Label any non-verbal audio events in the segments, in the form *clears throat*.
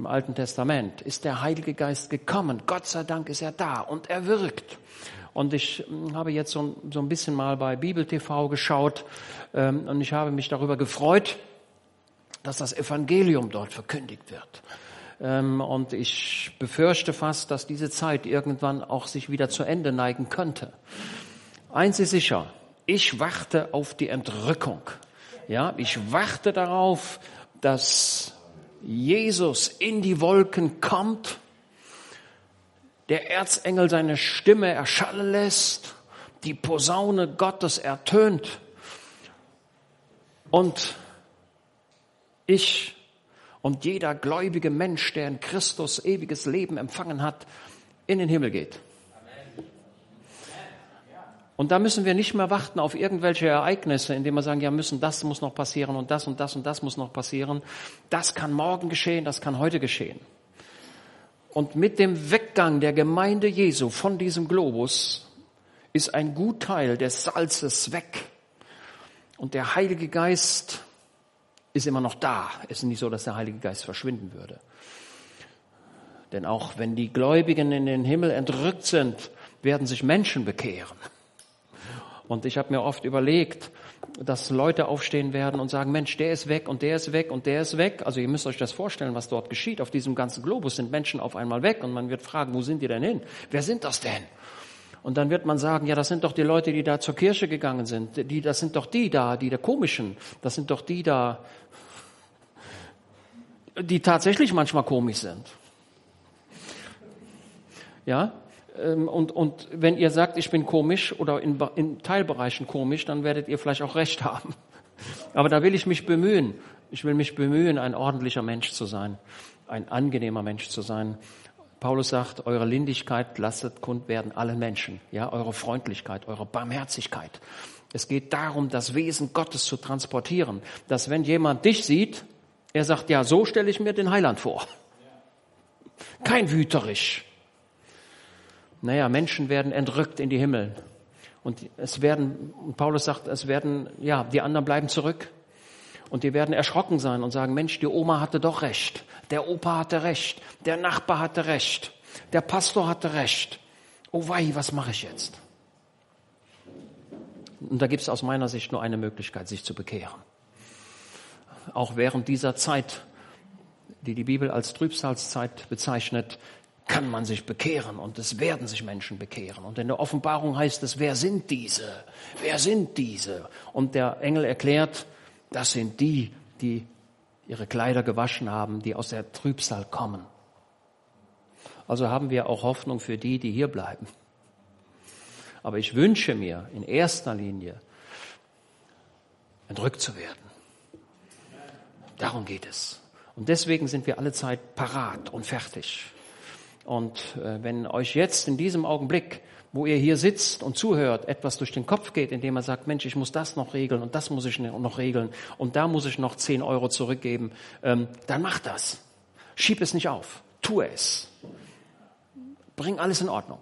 im Alten Testament ist der Heilige Geist gekommen. Gott sei Dank ist er da und er wirkt. Und ich hm, habe jetzt so, so ein bisschen mal bei Bibel TV geschaut ähm, und ich habe mich darüber gefreut, dass das Evangelium dort verkündigt wird. Ähm, und ich befürchte fast, dass diese Zeit irgendwann auch sich wieder zu Ende neigen könnte. Eins ist sicher, ich warte auf die Entrückung. Ja, ich warte darauf, dass Jesus in die Wolken kommt, der Erzengel seine Stimme erschallen lässt, die Posaune Gottes ertönt und ich und jeder gläubige Mensch, der in Christus ewiges Leben empfangen hat, in den Himmel geht. Und da müssen wir nicht mehr warten auf irgendwelche Ereignisse, indem wir sagen, ja, müssen, das muss noch passieren und das und das und das muss noch passieren. Das kann morgen geschehen, das kann heute geschehen. Und mit dem Weggang der Gemeinde Jesu von diesem Globus ist ein Gutteil des Salzes weg. Und der Heilige Geist ist immer noch da. Es ist nicht so, dass der Heilige Geist verschwinden würde. Denn auch wenn die Gläubigen in den Himmel entrückt sind, werden sich Menschen bekehren. Und ich habe mir oft überlegt, dass Leute aufstehen werden und sagen, Mensch, der ist weg und der ist weg und der ist weg. Also ihr müsst euch das vorstellen, was dort geschieht. Auf diesem ganzen Globus sind Menschen auf einmal weg und man wird fragen, wo sind die denn hin? Wer sind das denn? Und dann wird man sagen, ja, das sind doch die Leute, die da zur Kirche gegangen sind. Die, das sind doch die da, die der komischen. Das sind doch die da, die tatsächlich manchmal komisch sind. Ja? Ähm, und, und wenn ihr sagt, ich bin komisch oder in, in Teilbereichen komisch, dann werdet ihr vielleicht auch recht *laughs* haben. Aber da will ich mich bemühen. Ich will mich bemühen, ein ordentlicher Mensch zu sein, ein angenehmer Mensch zu sein. Paulus sagt, eure Lindigkeit lasset kund werden allen Menschen, ja, eure Freundlichkeit, eure Barmherzigkeit. Es geht darum, das Wesen Gottes zu transportieren, dass wenn jemand dich sieht, er sagt, ja, so stelle ich mir den Heiland vor. Kein wüterisch, naja, Menschen werden entrückt in die Himmel. Und es werden, Paulus sagt, es werden, ja, die anderen bleiben zurück. Und die werden erschrocken sein und sagen, Mensch, die Oma hatte doch recht. Der Opa hatte recht. Der Nachbar hatte recht. Der Pastor hatte recht. Oh wei, was mache ich jetzt? Und da gibt es aus meiner Sicht nur eine Möglichkeit, sich zu bekehren. Auch während dieser Zeit, die die Bibel als Trübsalzeit bezeichnet, kann man sich bekehren und es werden sich Menschen bekehren. Und in der Offenbarung heißt es, wer sind diese? Wer sind diese? Und der Engel erklärt, das sind die, die ihre Kleider gewaschen haben, die aus der Trübsal kommen. Also haben wir auch Hoffnung für die, die hier bleiben. Aber ich wünsche mir in erster Linie, entrückt zu werden. Darum geht es. Und deswegen sind wir alle Zeit parat und fertig. Und äh, wenn euch jetzt in diesem Augenblick, wo ihr hier sitzt und zuhört, etwas durch den Kopf geht, indem man sagt, Mensch, ich muss das noch regeln und das muss ich noch regeln und da muss ich noch 10 Euro zurückgeben, ähm, dann mach das. Schieb es nicht auf. Tu es. Bring alles in Ordnung.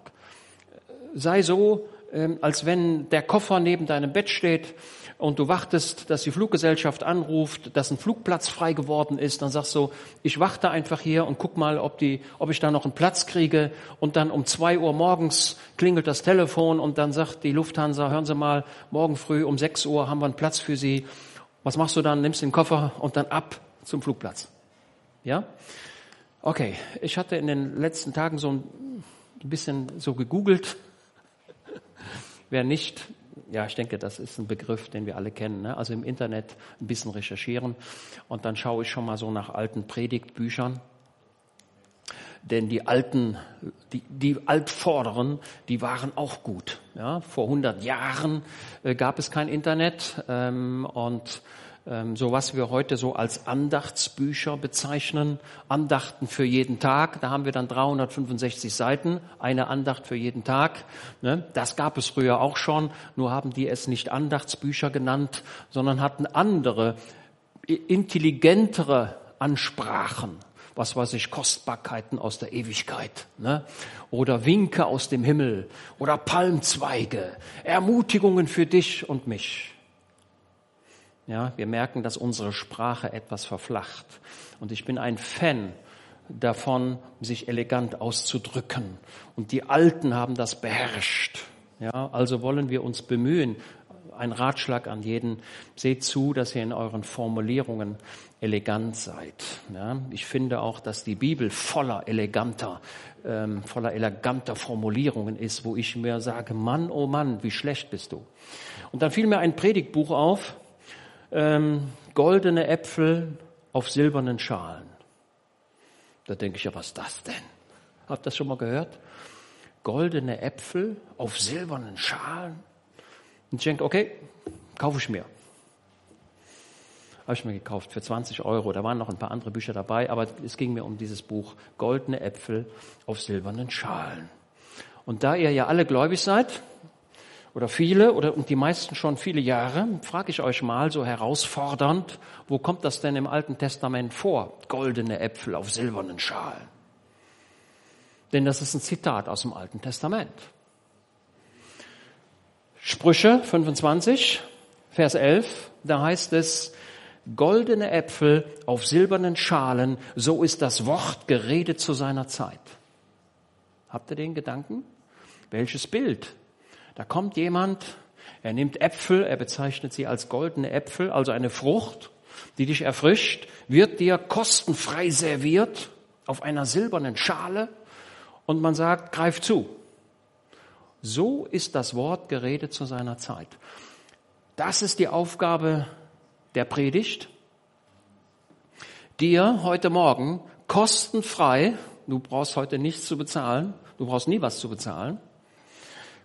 Sei so, ähm, als wenn der Koffer neben deinem Bett steht und du wartest, dass die Fluggesellschaft anruft, dass ein Flugplatz frei geworden ist, dann sagst du, ich warte einfach hier und guck mal, ob, die, ob ich da noch einen Platz kriege. Und dann um zwei Uhr morgens klingelt das Telefon und dann sagt die Lufthansa, hören Sie mal, morgen früh um sechs Uhr haben wir einen Platz für Sie. Was machst du dann? Nimmst den Koffer und dann ab zum Flugplatz. Ja? Okay, ich hatte in den letzten Tagen so ein bisschen so gegoogelt. *laughs* Wer nicht ja, ich denke, das ist ein Begriff, den wir alle kennen. Ne? Also im Internet ein bisschen recherchieren und dann schaue ich schon mal so nach alten Predigtbüchern. Denn die alten, die, die Altvorderen, die waren auch gut. Ja? Vor 100 Jahren äh, gab es kein Internet ähm, und so was wir heute so als Andachtsbücher bezeichnen, Andachten für jeden Tag. Da haben wir dann 365 Seiten, eine Andacht für jeden Tag. Ne? Das gab es früher auch schon, nur haben die es nicht Andachtsbücher genannt, sondern hatten andere, intelligentere Ansprachen was weiß ich, Kostbarkeiten aus der Ewigkeit, ne? oder Winke aus dem Himmel, oder Palmzweige, Ermutigungen für dich und mich. Ja, wir merken, dass unsere Sprache etwas verflacht. Und ich bin ein Fan davon, sich elegant auszudrücken. Und die Alten haben das beherrscht. Ja, also wollen wir uns bemühen. Ein Ratschlag an jeden. Seht zu, dass ihr in euren Formulierungen elegant seid. Ja, ich finde auch, dass die Bibel voller eleganter, ähm, voller eleganter Formulierungen ist, wo ich mir sage, Mann, oh Mann, wie schlecht bist du. Und dann fiel mir ein Predigtbuch auf, ähm, goldene Äpfel auf silbernen Schalen. Da denke ich ja, was ist das denn? Habt ihr das schon mal gehört? Goldene Äpfel auf silbernen Schalen. Und ich denke, okay, kaufe ich mir. Habe ich mir gekauft für 20 Euro. Da waren noch ein paar andere Bücher dabei, aber es ging mir um dieses Buch Goldene Äpfel auf silbernen Schalen. Und da ihr ja alle gläubig seid, oder viele oder und die meisten schon viele Jahre, frage ich euch mal so herausfordernd, wo kommt das denn im Alten Testament vor? Goldene Äpfel auf silbernen Schalen. Denn das ist ein Zitat aus dem Alten Testament. Sprüche 25, Vers 11, da heißt es, goldene Äpfel auf silbernen Schalen, so ist das Wort geredet zu seiner Zeit. Habt ihr den Gedanken? Welches Bild da kommt jemand, er nimmt Äpfel, er bezeichnet sie als goldene Äpfel, also eine Frucht, die dich erfrischt, wird dir kostenfrei serviert auf einer silbernen Schale und man sagt, greif zu. So ist das Wort geredet zu seiner Zeit. Das ist die Aufgabe der Predigt, dir heute Morgen kostenfrei, du brauchst heute nichts zu bezahlen, du brauchst nie was zu bezahlen,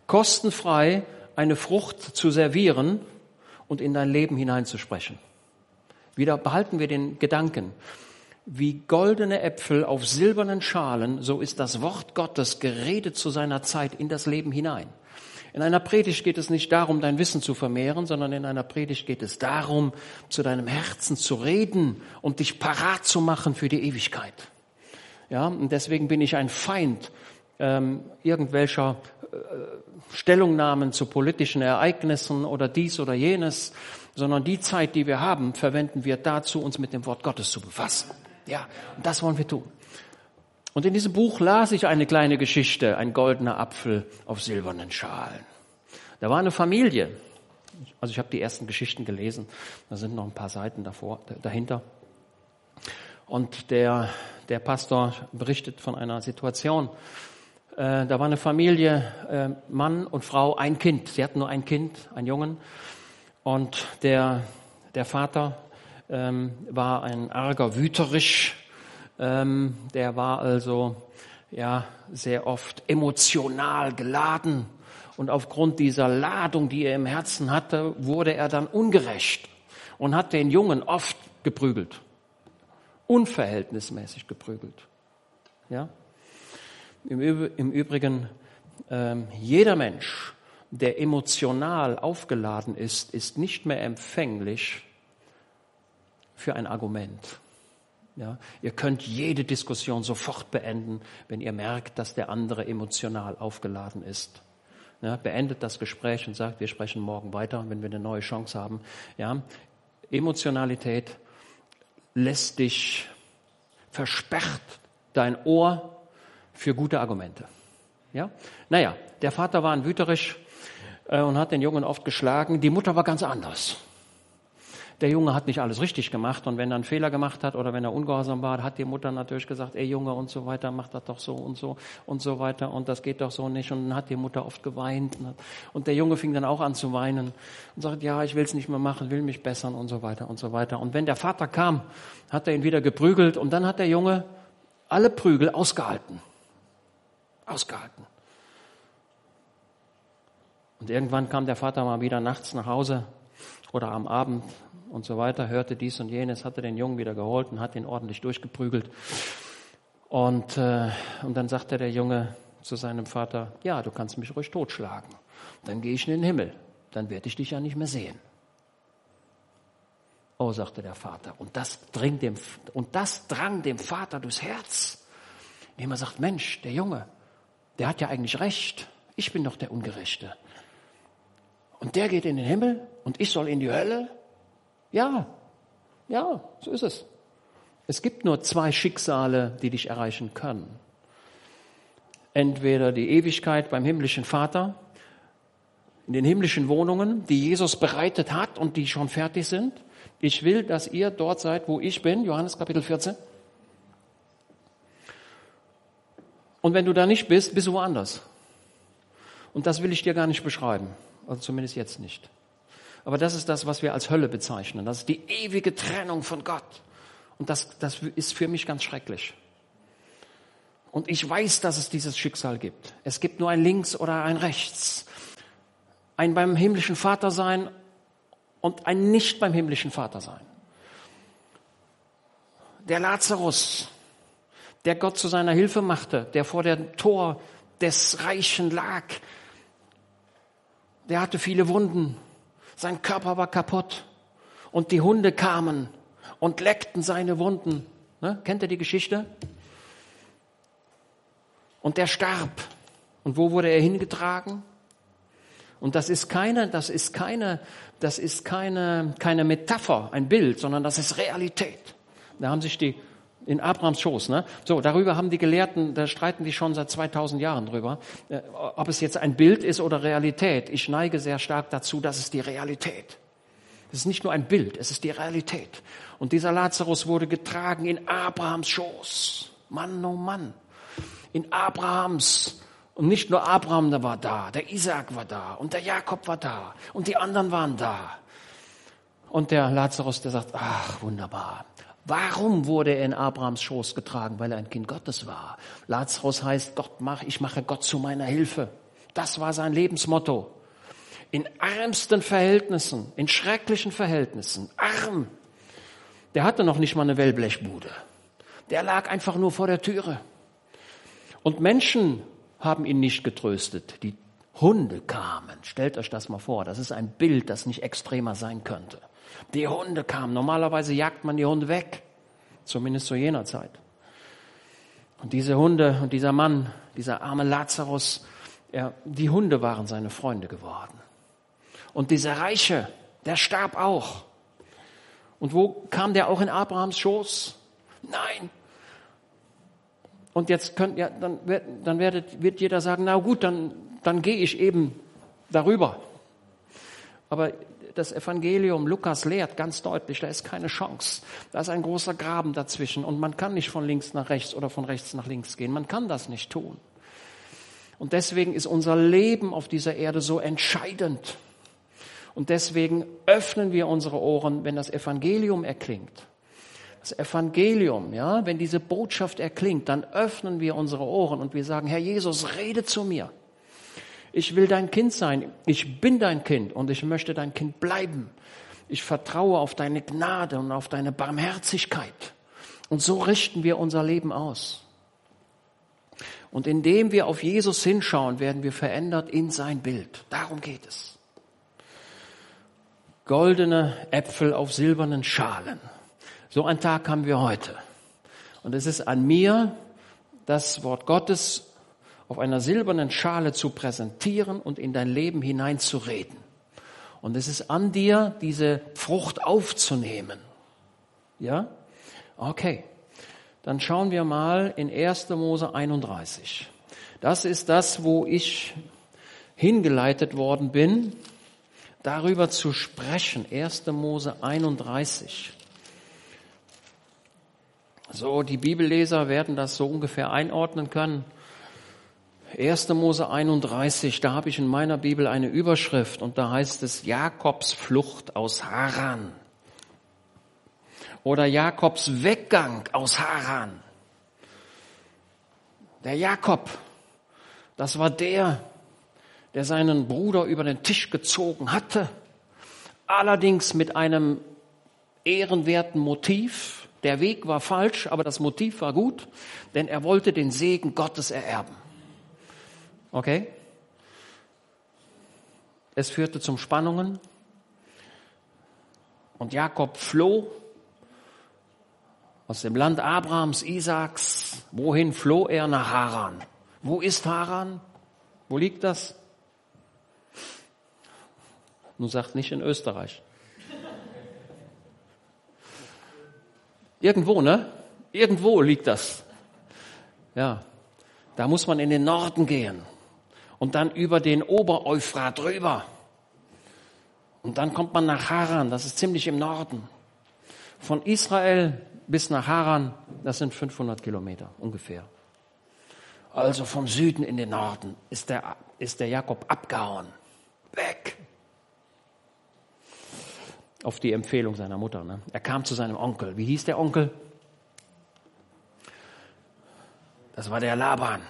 kostenfrei eine Frucht zu servieren und in dein Leben hineinzusprechen. Wieder behalten wir den Gedanken. Wie goldene Äpfel auf silbernen Schalen, so ist das Wort Gottes geredet zu seiner Zeit in das Leben hinein. In einer Predigt geht es nicht darum, dein Wissen zu vermehren, sondern in einer Predigt geht es darum, zu deinem Herzen zu reden und dich parat zu machen für die Ewigkeit. Ja, und deswegen bin ich ein Feind ähm, irgendwelcher äh, Stellungnahmen zu politischen Ereignissen oder dies oder jenes, sondern die Zeit, die wir haben, verwenden wir dazu, uns mit dem Wort Gottes zu befassen. Ja, und das wollen wir tun. Und in diesem Buch las ich eine kleine Geschichte, ein goldener Apfel auf silbernen Schalen. Da war eine Familie, also ich habe die ersten Geschichten gelesen, da sind noch ein paar Seiten davor, dahinter. Und der, der Pastor berichtet von einer Situation, äh, da war eine Familie, äh, Mann und Frau, ein Kind. Sie hatten nur ein Kind, einen Jungen. Und der, der Vater ähm, war ein arger Wüterisch. Ähm, der war also ja sehr oft emotional geladen. Und aufgrund dieser Ladung, die er im Herzen hatte, wurde er dann ungerecht und hat den Jungen oft geprügelt. Unverhältnismäßig geprügelt. Ja? Im, Übrigen, ähm, jeder Mensch, der emotional aufgeladen ist, ist nicht mehr empfänglich für ein Argument. Ja, ihr könnt jede Diskussion sofort beenden, wenn ihr merkt, dass der andere emotional aufgeladen ist. Ja, beendet das Gespräch und sagt, wir sprechen morgen weiter, wenn wir eine neue Chance haben. Ja, Emotionalität lässt dich versperrt dein Ohr für gute Argumente. Ja? Naja, der Vater war ein wüterisch äh, und hat den Jungen oft geschlagen. Die Mutter war ganz anders. Der Junge hat nicht alles richtig gemacht und wenn er einen Fehler gemacht hat oder wenn er ungehorsam war, hat die Mutter natürlich gesagt, ey Junge und so weiter, mach das doch so und so und so weiter und das geht doch so nicht und dann hat die Mutter oft geweint und der Junge fing dann auch an zu weinen und sagt, ja, ich will es nicht mehr machen, will mich bessern und so weiter und so weiter. Und wenn der Vater kam, hat er ihn wieder geprügelt und dann hat der Junge alle Prügel ausgehalten ausgehalten. Und irgendwann kam der Vater mal wieder nachts nach Hause oder am Abend und so weiter, hörte dies und jenes, hatte den Jungen wieder geholt und hat ihn ordentlich durchgeprügelt. Und, äh, und dann sagte der Junge zu seinem Vater, ja, du kannst mich ruhig totschlagen. Dann gehe ich in den Himmel. Dann werde ich dich ja nicht mehr sehen. Oh, sagte der Vater. Und das, dringt dem, und das drang dem Vater durchs Herz, indem er sagt, Mensch, der Junge, der hat ja eigentlich recht. Ich bin doch der Ungerechte. Und der geht in den Himmel und ich soll in die Hölle? Ja, ja, so ist es. Es gibt nur zwei Schicksale, die dich erreichen können. Entweder die Ewigkeit beim himmlischen Vater, in den himmlischen Wohnungen, die Jesus bereitet hat und die schon fertig sind. Ich will, dass ihr dort seid, wo ich bin, Johannes Kapitel 14. Und wenn du da nicht bist, bist du woanders. Und das will ich dir gar nicht beschreiben. Also zumindest jetzt nicht. Aber das ist das, was wir als Hölle bezeichnen. Das ist die ewige Trennung von Gott. Und das, das ist für mich ganz schrecklich. Und ich weiß, dass es dieses Schicksal gibt. Es gibt nur ein Links oder ein Rechts. Ein beim himmlischen Vater sein und ein nicht beim himmlischen Vater sein. Der Lazarus, der Gott zu seiner Hilfe machte, der vor dem Tor des Reichen lag. Der hatte viele Wunden, sein Körper war kaputt und die Hunde kamen und leckten seine Wunden. Ne? Kennt ihr die Geschichte? Und der starb. Und wo wurde er hingetragen? Und das ist keine, das ist keine, das ist keine, keine Metapher, ein Bild, sondern das ist Realität. Da haben sich die in Abrahams Schoß, ne? So, darüber haben die Gelehrten, da streiten die schon seit 2000 Jahren drüber, äh, ob es jetzt ein Bild ist oder Realität. Ich neige sehr stark dazu, dass es die Realität. Es ist nicht nur ein Bild, es ist die Realität. Und dieser Lazarus wurde getragen in Abrahams Schoß. Mann, oh Mann. In Abrahams. Und nicht nur Abraham der war da, der Isaac war da und der Jakob war da und die anderen waren da. Und der Lazarus, der sagt, ach, wunderbar. Warum wurde er in Abrahams Schoß getragen? Weil er ein Kind Gottes war. Lazarus heißt, Gott mach, ich mache Gott zu meiner Hilfe. Das war sein Lebensmotto. In ärmsten Verhältnissen, in schrecklichen Verhältnissen, arm. Der hatte noch nicht mal eine Wellblechbude. Der lag einfach nur vor der Türe. Und Menschen haben ihn nicht getröstet. Die Hunde kamen. Stellt euch das mal vor. Das ist ein Bild, das nicht extremer sein könnte. Die Hunde kamen. Normalerweise jagt man die Hunde weg. Zumindest zu jener Zeit. Und diese Hunde und dieser Mann, dieser arme Lazarus, er, die Hunde waren seine Freunde geworden. Und dieser Reiche, der starb auch. Und wo kam der auch in Abrahams Schoß? Nein. Und jetzt könnt ja, dann, dann werdet, wird jeder sagen, na gut, dann, dann gehe ich eben darüber. Aber das Evangelium Lukas lehrt ganz deutlich, da ist keine Chance. Da ist ein großer Graben dazwischen und man kann nicht von links nach rechts oder von rechts nach links gehen. Man kann das nicht tun. Und deswegen ist unser Leben auf dieser Erde so entscheidend. Und deswegen öffnen wir unsere Ohren, wenn das Evangelium erklingt. Das Evangelium, ja, wenn diese Botschaft erklingt, dann öffnen wir unsere Ohren und wir sagen, Herr Jesus, rede zu mir. Ich will dein Kind sein. Ich bin dein Kind und ich möchte dein Kind bleiben. Ich vertraue auf deine Gnade und auf deine Barmherzigkeit. Und so richten wir unser Leben aus. Und indem wir auf Jesus hinschauen, werden wir verändert in sein Bild. Darum geht es. Goldene Äpfel auf silbernen Schalen. So einen Tag haben wir heute. Und es ist an mir, das Wort Gottes auf einer silbernen Schale zu präsentieren und in dein Leben hineinzureden. Und es ist an dir, diese Frucht aufzunehmen. Ja? Okay. Dann schauen wir mal in 1. Mose 31. Das ist das, wo ich hingeleitet worden bin, darüber zu sprechen. 1. Mose 31. So, die Bibelleser werden das so ungefähr einordnen können. 1. Mose 31, da habe ich in meiner Bibel eine Überschrift und da heißt es Jakobs Flucht aus Haran. Oder Jakobs Weggang aus Haran. Der Jakob, das war der, der seinen Bruder über den Tisch gezogen hatte, allerdings mit einem ehrenwerten Motiv. Der Weg war falsch, aber das Motiv war gut, denn er wollte den Segen Gottes ererben. Okay? Es führte zum Spannungen. Und Jakob floh aus dem Land Abrahams, Isaaks. Wohin floh er? Nach Haran. Wo ist Haran? Wo liegt das? Nun sagt nicht in Österreich. Irgendwo, ne? Irgendwo liegt das. Ja. Da muss man in den Norden gehen und dann über den Obereufrat drüber. Und dann kommt man nach Haran, das ist ziemlich im Norden. Von Israel bis nach Haran, das sind 500 Kilometer ungefähr. Also vom Süden in den Norden ist der, ist der Jakob abgehauen. Weg. Auf die Empfehlung seiner Mutter. Ne? Er kam zu seinem Onkel. Wie hieß der Onkel? Das war der Laban.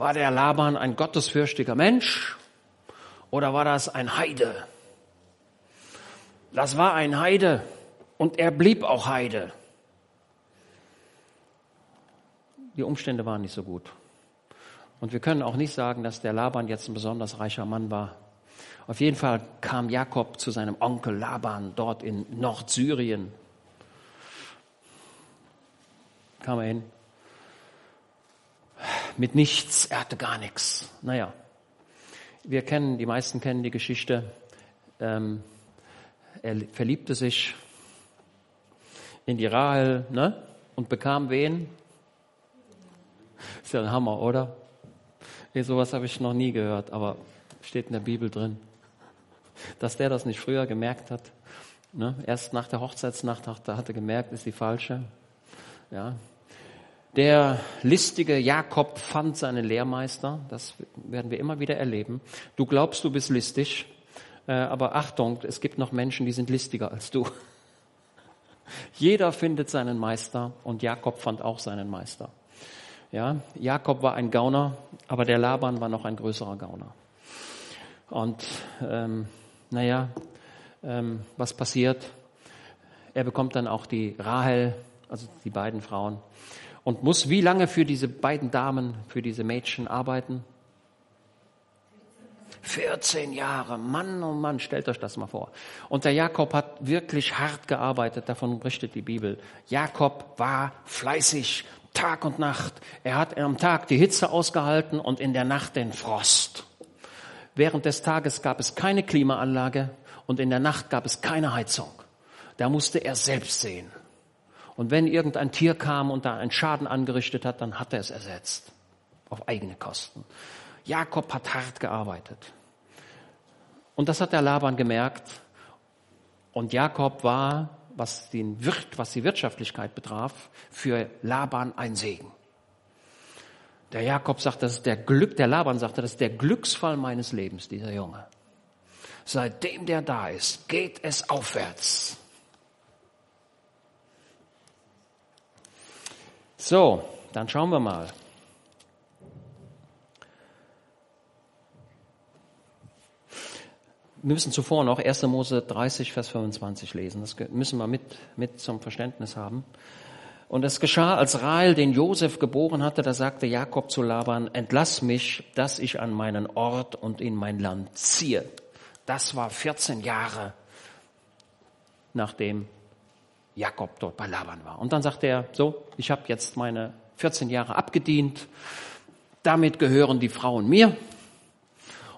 War der Laban ein gottesfürchtiger Mensch oder war das ein Heide? Das war ein Heide und er blieb auch Heide. Die Umstände waren nicht so gut. Und wir können auch nicht sagen, dass der Laban jetzt ein besonders reicher Mann war. Auf jeden Fall kam Jakob zu seinem Onkel Laban dort in Nordsyrien. Kam er hin. Mit nichts, er hatte gar nichts. Naja, wir kennen, die meisten kennen die Geschichte. Ähm, er verliebte sich in die Rahel ne? und bekam wen? Ist ja ein Hammer, oder? Nee, sowas habe ich noch nie gehört, aber steht in der Bibel drin. Dass der das nicht früher gemerkt hat. Ne? Erst nach der Hochzeitsnacht hat er gemerkt, ist die falsche. Ja. Der listige Jakob fand seinen Lehrmeister. Das werden wir immer wieder erleben. Du glaubst, du bist listig. Äh, aber Achtung, es gibt noch Menschen, die sind listiger als du. *laughs* Jeder findet seinen Meister und Jakob fand auch seinen Meister. Ja, Jakob war ein Gauner, aber der Laban war noch ein größerer Gauner. Und ähm, naja, ähm, was passiert? Er bekommt dann auch die Rahel, also die beiden Frauen, und muss wie lange für diese beiden Damen, für diese Mädchen arbeiten? 14 Jahre, Mann oh Mann, stellt euch das mal vor. Und der Jakob hat wirklich hart gearbeitet, davon berichtet die Bibel. Jakob war fleißig, Tag und Nacht. Er hat am Tag die Hitze ausgehalten und in der Nacht den Frost. Während des Tages gab es keine Klimaanlage und in der Nacht gab es keine Heizung. Da musste er selbst sehen. Und wenn irgendein Tier kam und da einen Schaden angerichtet hat, dann hat er es ersetzt. Auf eigene Kosten. Jakob hat hart gearbeitet. Und das hat der Laban gemerkt. Und Jakob war was, den Wirt, was die Wirtschaftlichkeit betraf, für Laban ein Segen. Der Jakob sagt, das ist der Glück, der Laban sagte, das ist der Glücksfall meines Lebens, dieser Junge. Seitdem der da ist, geht es aufwärts. So, dann schauen wir mal. Wir müssen zuvor noch 1. Mose 30, Vers 25 lesen. Das müssen wir mit, mit zum Verständnis haben. Und es geschah, als Rahel den Josef geboren hatte, da sagte Jakob zu Laban, entlass mich, dass ich an meinen Ort und in mein Land ziehe. Das war 14 Jahre, nachdem Jakob dort bei Laban war. Und dann sagte er, so, ich habe jetzt meine 14 Jahre abgedient, damit gehören die Frauen mir.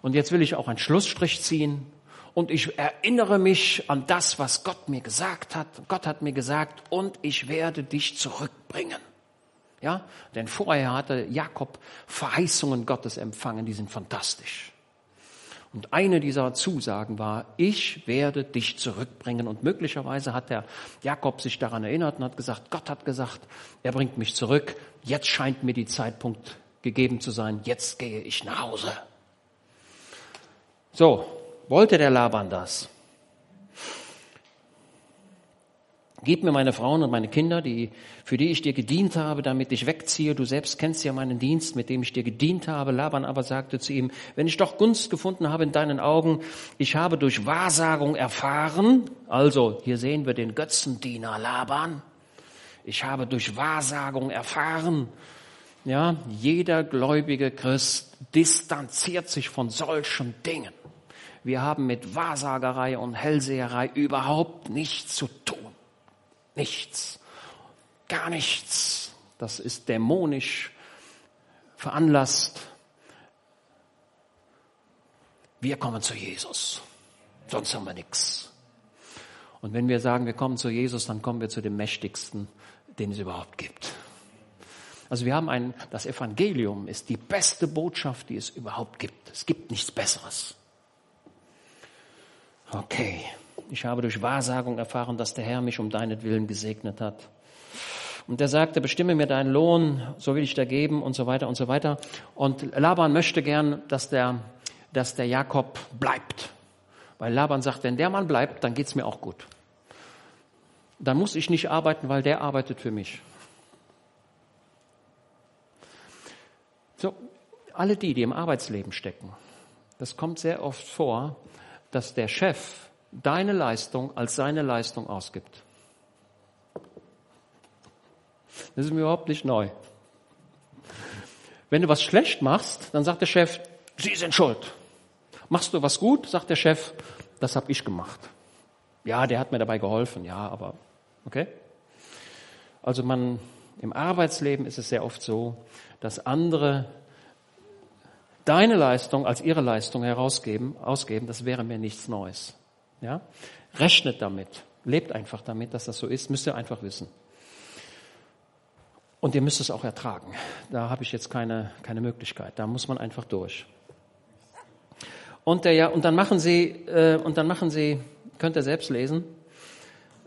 Und jetzt will ich auch einen Schlussstrich ziehen und ich erinnere mich an das, was Gott mir gesagt hat. Gott hat mir gesagt, und ich werde dich zurückbringen. Ja, denn vorher hatte Jakob Verheißungen Gottes empfangen, die sind fantastisch. Und eine dieser Zusagen war, ich werde dich zurückbringen. Und möglicherweise hat der Jakob sich daran erinnert und hat gesagt, Gott hat gesagt, er bringt mich zurück. Jetzt scheint mir die Zeitpunkt gegeben zu sein. Jetzt gehe ich nach Hause. So, wollte der Laban das? Gib mir meine Frauen und meine Kinder, die, für die ich dir gedient habe, damit ich wegziehe. Du selbst kennst ja meinen Dienst, mit dem ich dir gedient habe. Laban aber sagte zu ihm, wenn ich doch Gunst gefunden habe in deinen Augen, ich habe durch Wahrsagung erfahren, also hier sehen wir den Götzendiener Laban, ich habe durch Wahrsagung erfahren, ja, jeder gläubige Christ distanziert sich von solchen Dingen. Wir haben mit Wahrsagerei und Hellseherei überhaupt nichts zu tun. Nichts. Gar nichts. Das ist dämonisch veranlasst. Wir kommen zu Jesus. Sonst haben wir nichts. Und wenn wir sagen, wir kommen zu Jesus, dann kommen wir zu dem Mächtigsten, den es überhaupt gibt. Also wir haben ein, das Evangelium ist die beste Botschaft, die es überhaupt gibt. Es gibt nichts Besseres. Okay, ich habe durch Wahrsagung erfahren, dass der Herr mich um deinetwillen gesegnet hat. Und er sagte, bestimme mir deinen Lohn, so will ich dir geben und so weiter und so weiter. Und Laban möchte gern, dass der, dass der Jakob bleibt. Weil Laban sagt, wenn der Mann bleibt, dann geht's mir auch gut. Dann muss ich nicht arbeiten, weil der arbeitet für mich. So, alle die, die im Arbeitsleben stecken, das kommt sehr oft vor, dass der Chef deine Leistung als seine Leistung ausgibt. Das ist mir überhaupt nicht neu. Wenn du was schlecht machst, dann sagt der Chef, Sie sind schuld. Machst du was gut, sagt der Chef, das habe ich gemacht. Ja, der hat mir dabei geholfen, ja, aber okay. Also man im Arbeitsleben ist es sehr oft so, dass andere deine Leistung als ihre Leistung herausgeben, ausgeben, das wäre mir nichts Neues. Ja? Rechnet damit, lebt einfach damit, dass das so ist, müsst ihr einfach wissen. Und ihr müsst es auch ertragen. Da habe ich jetzt keine, keine Möglichkeit. Da muss man einfach durch. Und, der, ja, und dann machen sie, äh, und dann machen sie, könnt ihr selbst lesen,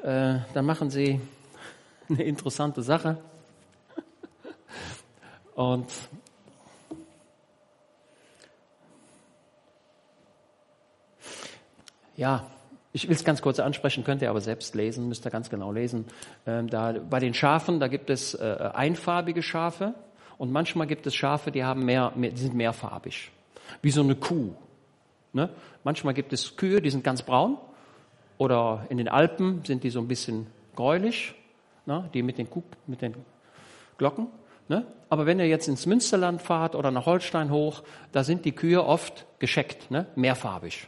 äh, dann machen sie *laughs* eine interessante Sache. Und ja, ich will es ganz kurz ansprechen, könnt ihr aber selbst lesen, müsst ihr ganz genau lesen. Ähm, da, bei den Schafen, da gibt es äh, einfarbige Schafe und manchmal gibt es Schafe, die, haben mehr, mehr, die sind mehrfarbig, wie so eine Kuh. Ne? Manchmal gibt es Kühe, die sind ganz braun oder in den Alpen sind die so ein bisschen gräulich, ne? die mit den, Kuh, mit den Glocken. Ne? Aber wenn ihr jetzt ins Münsterland fahrt oder nach Holstein hoch, da sind die Kühe oft gescheckt, ne? mehrfarbig.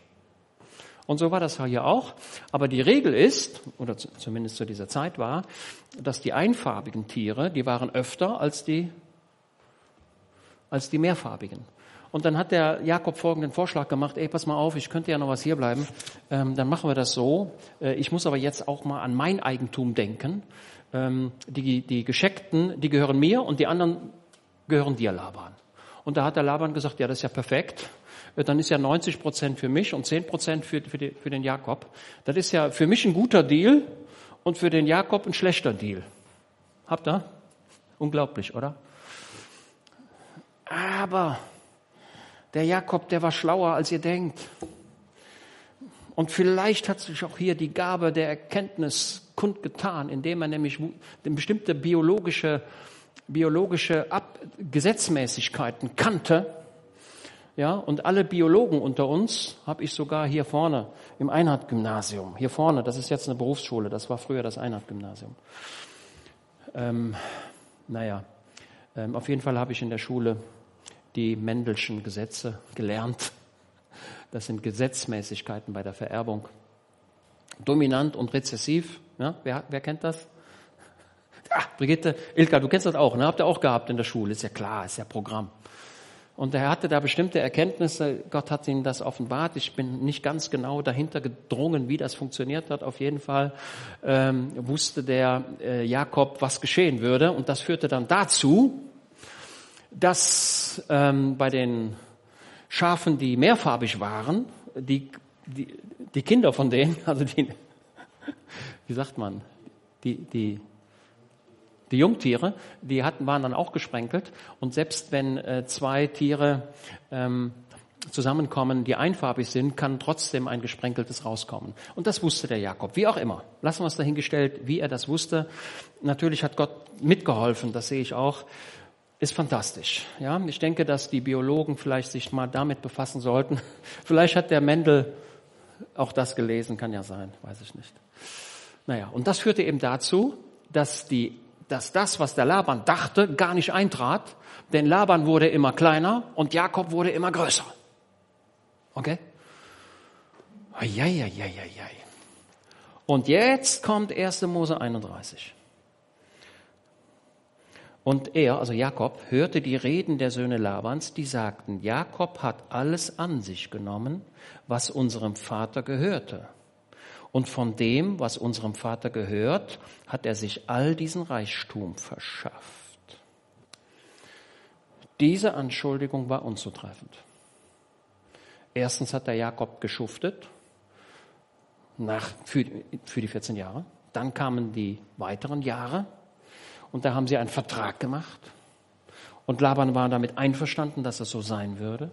Und so war das hier auch. Aber die Regel ist, oder zumindest zu dieser Zeit war, dass die einfarbigen Tiere, die waren öfter als die, als die mehrfarbigen. Und dann hat der Jakob folgenden Vorschlag gemacht, ey, pass mal auf, ich könnte ja noch was hier bleiben. Ähm, dann machen wir das so. Äh, ich muss aber jetzt auch mal an mein Eigentum denken. Ähm, die, die Gescheckten, die gehören mir und die anderen gehören dir, Laban. Und da hat der Laban gesagt, ja, das ist ja perfekt dann ist ja 90 Prozent für mich und 10 Prozent für, für, für den Jakob. Das ist ja für mich ein guter Deal und für den Jakob ein schlechter Deal. Habt ihr? Unglaublich, oder? Aber der Jakob, der war schlauer, als ihr denkt. Und vielleicht hat sich auch hier die Gabe der Erkenntnis kundgetan, indem er nämlich bestimmte biologische, biologische Gesetzmäßigkeiten kannte ja, und alle Biologen unter uns habe ich sogar hier vorne im Einhard-Gymnasium. Hier vorne, das ist jetzt eine Berufsschule, das war früher das Einhard-Gymnasium. Ähm, naja, ähm, auf jeden Fall habe ich in der Schule die Mendelschen Gesetze gelernt. Das sind Gesetzmäßigkeiten bei der Vererbung. Dominant und rezessiv. Ja, wer, wer kennt das? Ah, Brigitte, Ilka, du kennst das auch, ne? Habt ihr auch gehabt in der Schule? Ist ja klar, ist ja Programm. Und er hatte da bestimmte Erkenntnisse. Gott hat ihm das offenbart. Ich bin nicht ganz genau dahinter gedrungen, wie das funktioniert hat. Auf jeden Fall ähm, wusste der äh, Jakob, was geschehen würde. Und das führte dann dazu, dass ähm, bei den Schafen, die mehrfarbig waren, die, die, die Kinder von denen, *laughs* also die, wie sagt man, die, die die Jungtiere, die hatten, waren dann auch gesprenkelt. Und selbst wenn äh, zwei Tiere ähm, zusammenkommen, die einfarbig sind, kann trotzdem ein gesprenkeltes rauskommen. Und das wusste der Jakob, wie auch immer. Lassen wir es dahingestellt, wie er das wusste. Natürlich hat Gott mitgeholfen, das sehe ich auch. Ist fantastisch. Ja, ich denke, dass die Biologen vielleicht sich mal damit befassen sollten. *laughs* Vielleicht hat der Mendel auch das gelesen, kann ja sein, weiß ich nicht. Naja, und das führte eben dazu, dass die dass das, was der Laban dachte, gar nicht eintrat, denn Laban wurde immer kleiner und Jakob wurde immer größer. Okay? Eieieiei. Und jetzt kommt 1. Mose 31. Und er, also Jakob, hörte die Reden der Söhne Labans, die sagten, Jakob hat alles an sich genommen, was unserem Vater gehörte Und von dem, was unserem Vater gehört, hat er sich all diesen Reichtum verschafft. Diese Anschuldigung war unzutreffend. Erstens hat der Jakob geschuftet nach, für, für die 14 Jahre. Dann kamen die weiteren Jahre und da haben sie einen Vertrag gemacht. Und Laban war damit einverstanden, dass es so sein würde.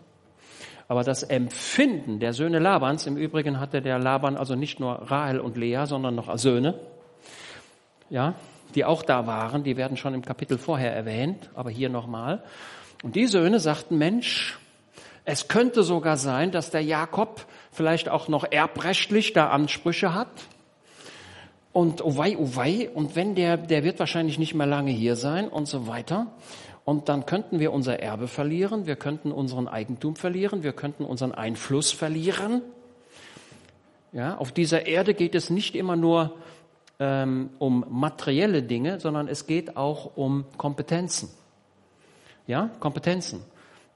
Aber das Empfinden der Söhne Labans, im Übrigen hatte der Laban also nicht nur Rahel und Lea, sondern noch Söhne, ja, die auch da waren, die werden schon im Kapitel vorher erwähnt, aber hier nochmal. Und die Söhne sagten, Mensch, es könnte sogar sein, dass der Jakob vielleicht auch noch erbrechtlich da Ansprüche hat. Und oh wei, oh wei, und wenn der, der wird wahrscheinlich nicht mehr lange hier sein und so weiter. Und dann könnten wir unser Erbe verlieren, wir könnten unseren Eigentum verlieren, wir könnten unseren Einfluss verlieren. Ja, auf dieser Erde geht es nicht immer nur ähm, um materielle Dinge, sondern es geht auch um Kompetenzen. Ja, Kompetenzen.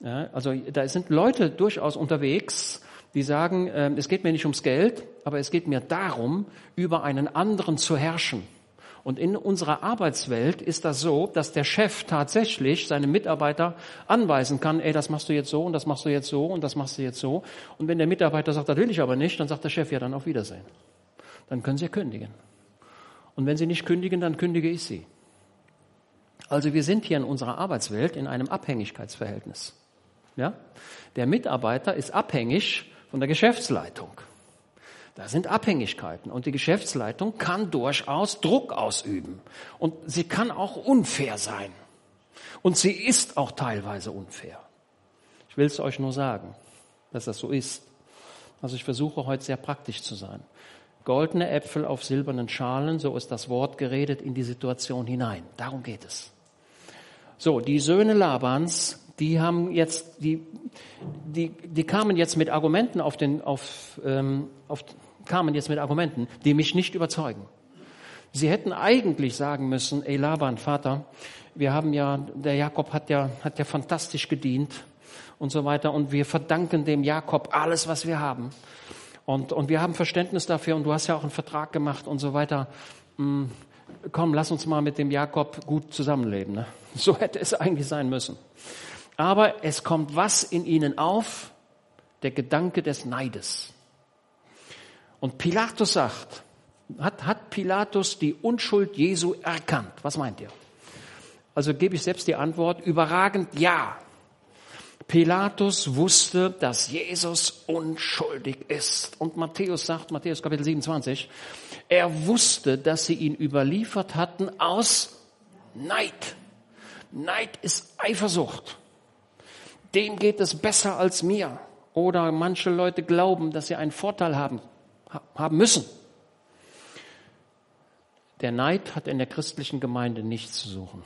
Ja, also da sind Leute durchaus unterwegs, die sagen, äh, es geht mir nicht ums Geld, aber es geht mir darum, über einen anderen zu herrschen. Und in unserer Arbeitswelt ist das so, dass der Chef tatsächlich seine Mitarbeiter anweisen kann, ey, das machst du jetzt so und das machst du jetzt so und das machst du jetzt so. Und wenn der Mitarbeiter sagt, das will ich aber nicht, dann sagt der Chef, ja, dann auf Wiedersehen. Dann können Sie kündigen. Und wenn Sie nicht kündigen, dann kündige ich Sie. Also wir sind hier in unserer Arbeitswelt in einem Abhängigkeitsverhältnis. Ja? Der Mitarbeiter ist abhängig von der Geschäftsleitung. Da sind Abhängigkeiten und die Geschäftsleitung kann durchaus Druck ausüben und sie kann auch unfair sein. Und sie ist auch teilweise unfair. Ich will es euch nur sagen, dass das so ist. Also ich versuche heute sehr praktisch zu sein. Goldene Äpfel auf silbernen Schalen, so ist das Wort geredet in die Situation hinein. Darum geht es. So, die Söhne Labans, die haben jetzt, die, die, die kamen jetzt mit Argumenten auf den, auf, ähm, auf, kamen jetzt mit Argumenten, die mich nicht überzeugen. Sie hätten eigentlich sagen müssen, ey Laban, Vater, wir haben ja, der Jakob hat ja, hat ja fantastisch gedient und so weiter und wir verdanken dem Jakob alles, was wir haben. Und, und wir haben Verständnis dafür und du hast ja auch einen Vertrag gemacht und so weiter. Hm, komm, lass uns mal mit dem Jakob gut zusammenleben. Ne? *laughs* So hätte es eigentlich sein müssen. Aber es kommt was in ihnen auf? Der Gedanke des Neides. Und Pilatus sagt, hat, hat Pilatus die Unschuld Jesu erkannt? Was meint ihr? Also gebe ich selbst die Antwort, überragend ja. Pilatus wusste, dass Jesus unschuldig ist. Und Matthäus sagt, Matthäus Kapitel 27, er wusste, dass sie ihn überliefert hatten aus Neid. Neid ist Eifersucht. Dem geht es besser als mir. Oder manche Leute glauben, dass sie einen Vorteil haben haben müssen. Der Neid hat in der christlichen Gemeinde nichts zu suchen.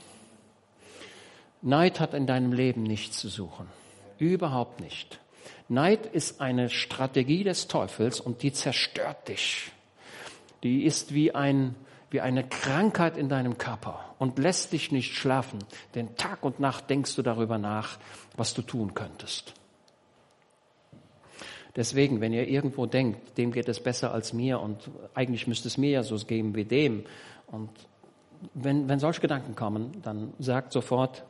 Neid hat in deinem Leben nichts zu suchen. Überhaupt nicht. Neid ist eine Strategie des Teufels und die zerstört dich. Die ist wie, ein, wie eine Krankheit in deinem Körper und lässt dich nicht schlafen. Denn Tag und Nacht denkst du darüber nach, was du tun könntest. Deswegen, wenn ihr irgendwo denkt, dem geht es besser als mir und eigentlich müsste es mir ja so geben wie dem. Und wenn, wenn solche Gedanken kommen, dann sagt sofort,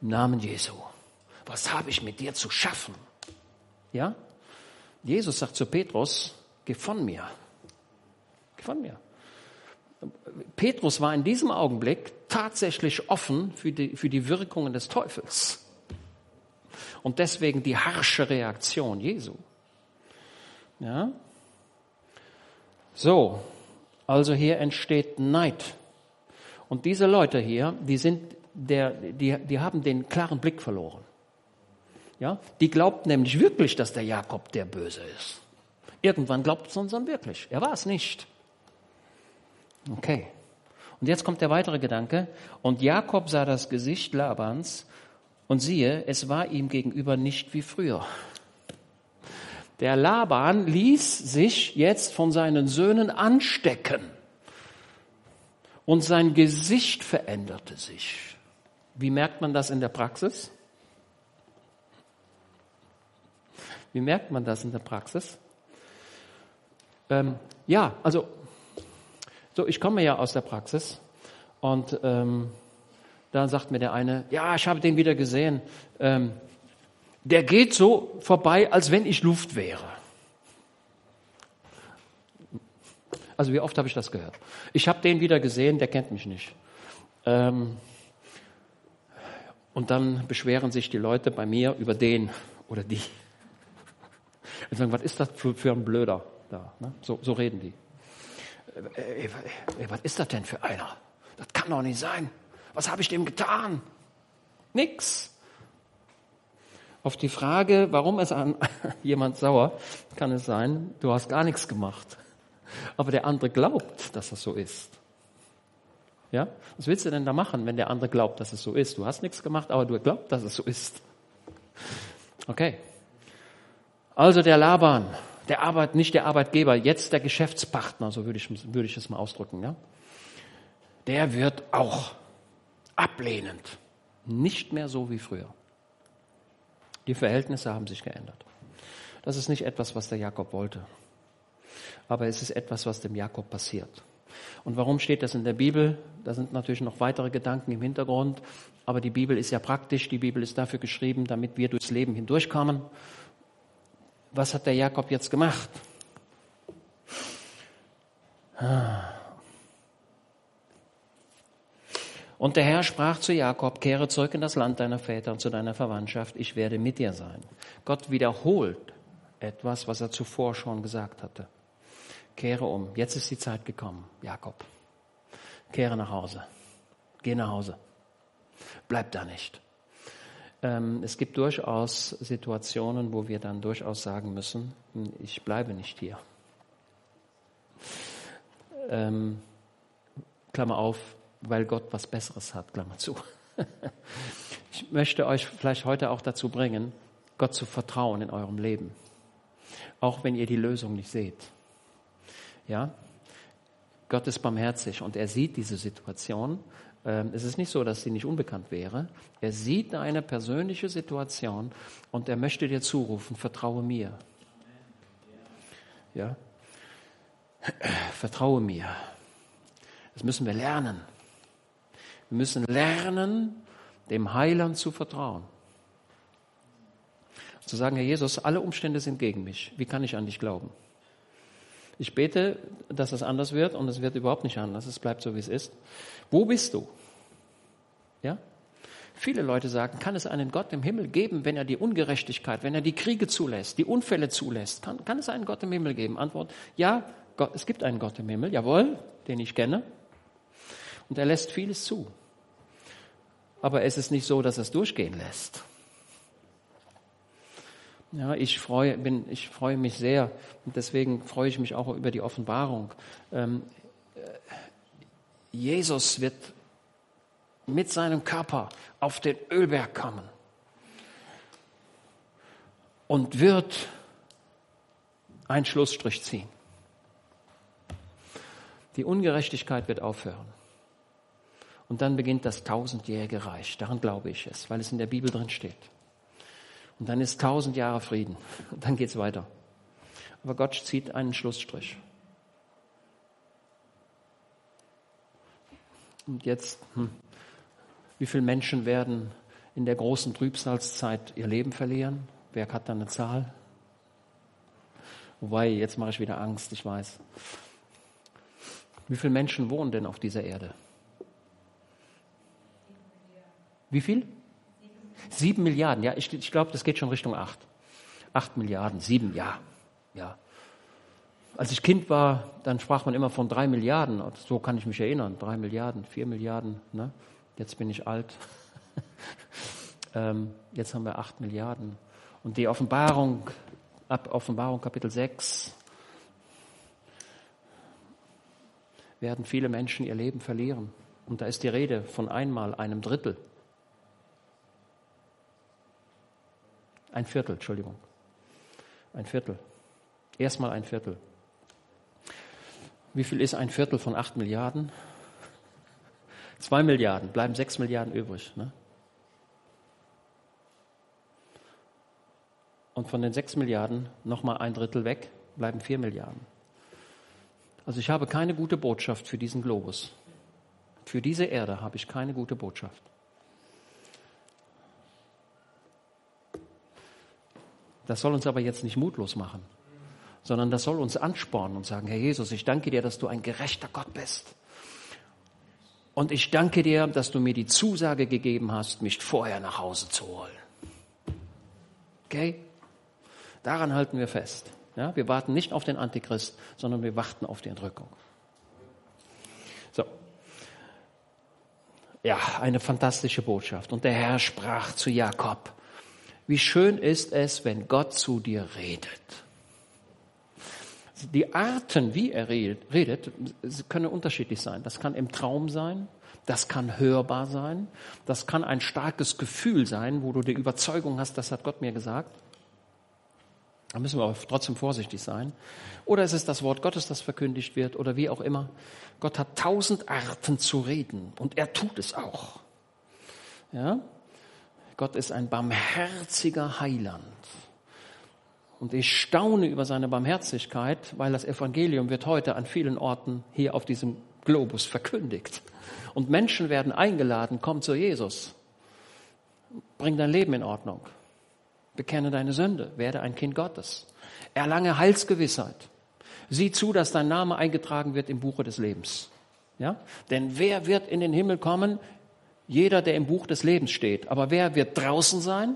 Namen Jesu, was habe ich mit dir zu schaffen? Ja? Jesus sagt zu Petrus, geh von mir. Geh von mir. Petrus war in diesem Augenblick tatsächlich offen für die, für die Wirkungen des Teufels. Und deswegen die harsche Reaktion Jesu. Ja? So, also hier entsteht Neid. Und diese Leute hier, die sind der, die, die haben den klaren Blick verloren. Ja? Die glaubt nämlich wirklich, dass der Jakob der Böse ist. Irgendwann glaubt es uns dann wirklich. Er war es nicht. Okay. Und jetzt kommt der weitere Gedanke. Und Jakob sah das Gesicht Labans und siehe, es war ihm gegenüber nicht wie früher. Der Laban ließ sich jetzt von seinen Söhnen anstecken und sein Gesicht veränderte sich. Wie merkt man das in der Praxis? Wie merkt man das in der Praxis? Ähm, ja, also, so, ich komme ja aus der Praxis und ähm, dann sagt mir der eine, ja, ich habe den wieder gesehen. Ähm, der geht so vorbei, als wenn ich Luft wäre. Also wie oft habe ich das gehört? Ich habe den wieder gesehen, der kennt mich nicht. Ähm, und dann beschweren sich die Leute bei mir über den oder die. Und sagen, was ist das für, ein Blöder da? Ne? So, so, reden die. Äh, äh, äh, was ist das denn für einer? Das kann doch nicht sein. Was habe ich dem getan? Nix. Auf die Frage, warum ist an *laughs* jemand sauer, kann es sein, du hast gar nichts gemacht. Aber der andere glaubt, dass das so ist. Ja? Was willst du denn da machen, wenn der andere glaubt, dass es so ist? Du hast nichts gemacht, aber du glaubst, dass es so ist. Okay. Also der Laban, der Arbeit, nicht der Arbeitgeber, jetzt der Geschäftspartner, so würde ich, würde ich es mal ausdrücken, ja? Der wird auch ablehnend. Nicht mehr so wie früher. Die Verhältnisse haben sich geändert. Das ist nicht etwas, was der Jakob wollte. Aber es ist etwas, was dem Jakob passiert. Und warum steht das in der Bibel? Da sind natürlich noch weitere Gedanken im Hintergrund. Aber die Bibel ist ja praktisch. Die Bibel ist dafür geschrieben, damit wir durchs Leben hindurchkommen. Was hat der Jakob jetzt gemacht? Ah. Und der Herr sprach zu Jakob, kehre zurück in das Land deiner Väter und zu deiner Verwandtschaft, ich werde mit dir sein. Gott wiederholt etwas, was er zuvor schon gesagt hatte. Kehre um, jetzt ist die Zeit gekommen, Jakob. Kehre nach Hause, geh nach Hause, bleib da nicht. Ähm, es gibt durchaus Situationen, wo wir dann durchaus sagen müssen, ich bleibe nicht hier. Ähm, Klammer auf, weil Gott was Besseres hat, Klammer zu. *laughs* Ich möchte euch vielleicht heute auch dazu bringen, Gott zu vertrauen in eurem Leben. Auch wenn ihr die Lösung nicht seht. Ja? Gott ist barmherzig und er sieht diese Situation. Ähm, es ist nicht so, dass sie nicht unbekannt wäre. Er sieht eine persönliche Situation und er möchte dir zurufen, vertraue mir. Ja? *clears throat* Vertraue mir. Das müssen wir lernen. Wir müssen lernen, dem Heiland zu vertrauen. Zu sagen, Herr Jesus, alle Umstände sind gegen mich. Wie kann ich an dich glauben? Ich bete, dass es anders wird und es wird überhaupt nicht anders. Es bleibt so, wie es ist. Wo bist du? Ja? Viele Leute sagen, kann es einen Gott im Himmel geben, wenn er die Ungerechtigkeit, wenn er die Kriege zulässt, die Unfälle zulässt? Kann, kann es einen Gott im Himmel geben? Antwort, ja, Gott, es gibt einen Gott im Himmel, jawohl, den ich kenne. Und er lässt vieles zu aber es ist nicht so, dass es durchgehen lässt. Ja, ich freue, bin, ich freue mich sehr und deswegen freue ich mich auch über die Offenbarung. Ähm, äh, Jesus wird mit seinem Körper auf den Ölberg kommen und wird einen Schlussstrich ziehen. Die Ungerechtigkeit wird aufhören. Und dann beginnt das tausendjährige Reich. Daran glaube ich es, weil es in der Bibel drin steht. Und dann ist tausend Jahre Frieden. *laughs* Und dann geht es weiter. Aber Gott zieht einen Schlussstrich. Und jetzt, hm, wie viele Menschen werden in der großen Trübsalzeit ihr Leben verlieren? Wer hat da eine Zahl? Wobei, jetzt mache ich wieder Angst, ich weiß. Wie viele Menschen wohnen denn auf dieser Erde? Wie viel? Sieben Milliarden, ja, ich, ich glaube, das geht schon Richtung acht. Acht Milliarden, sieben, ja, ja. Als ich Kind war, dann sprach man immer von drei Milliarden. So kann ich mich erinnern. Drei Milliarden, vier Milliarden. Ne? Jetzt bin ich alt. *laughs* ähm, jetzt haben wir acht Milliarden. Und die Offenbarung, ab Offenbarung Kapitel 6, werden viele Menschen ihr Leben verlieren. Und da ist die Rede von einmal einem Drittel. Ein Viertel, Entschuldigung. Ein Viertel. Erstmal ein Viertel. Wie viel ist ein Viertel von acht Milliarden? Zwei Milliarden, bleiben sechs Milliarden übrig. Ne? Und von den sechs Milliarden nochmal ein Drittel weg, bleiben vier Milliarden. Also ich habe keine gute Botschaft für diesen Globus. Für diese Erde habe ich keine gute Botschaft. Das soll uns aber jetzt nicht mutlos machen, sondern das soll uns anspornen und sagen, Herr Jesus, ich danke dir, dass du ein gerechter Gott bist. Und ich danke dir, dass du mir die Zusage gegeben hast, mich vorher nach Hause zu holen. Okay? Daran halten wir fest. Ja, wir warten nicht auf den Antichrist, sondern wir warten auf die Entrückung. So. Ja, eine fantastische Botschaft. Und der Herr sprach zu Jakob, wie schön ist es, wenn Gott zu dir redet. Die Arten, wie er redet, können unterschiedlich sein. Das kann im Traum sein, das kann hörbar sein, das kann ein starkes Gefühl sein, wo du die Überzeugung hast, das hat Gott mir gesagt. Da müssen wir aber trotzdem vorsichtig sein. Oder es ist das Wort Gottes, das verkündigt wird, oder wie auch immer. Gott hat tausend Arten zu reden und er tut es auch. Ja? Gott ist ein barmherziger Heiland. Und ich staune über seine Barmherzigkeit, weil das Evangelium wird heute an vielen Orten hier auf diesem Globus verkündigt. Und Menschen werden eingeladen, komm zu Jesus. Bring dein Leben in Ordnung. Bekenne deine Sünde. Werde ein Kind Gottes. Erlange Heilsgewissheit. Sieh zu, dass dein Name eingetragen wird im Buche des Lebens. Ja? Denn wer wird in den Himmel kommen? Jeder, der im Buch des Lebens steht. Aber wer wird draußen sein?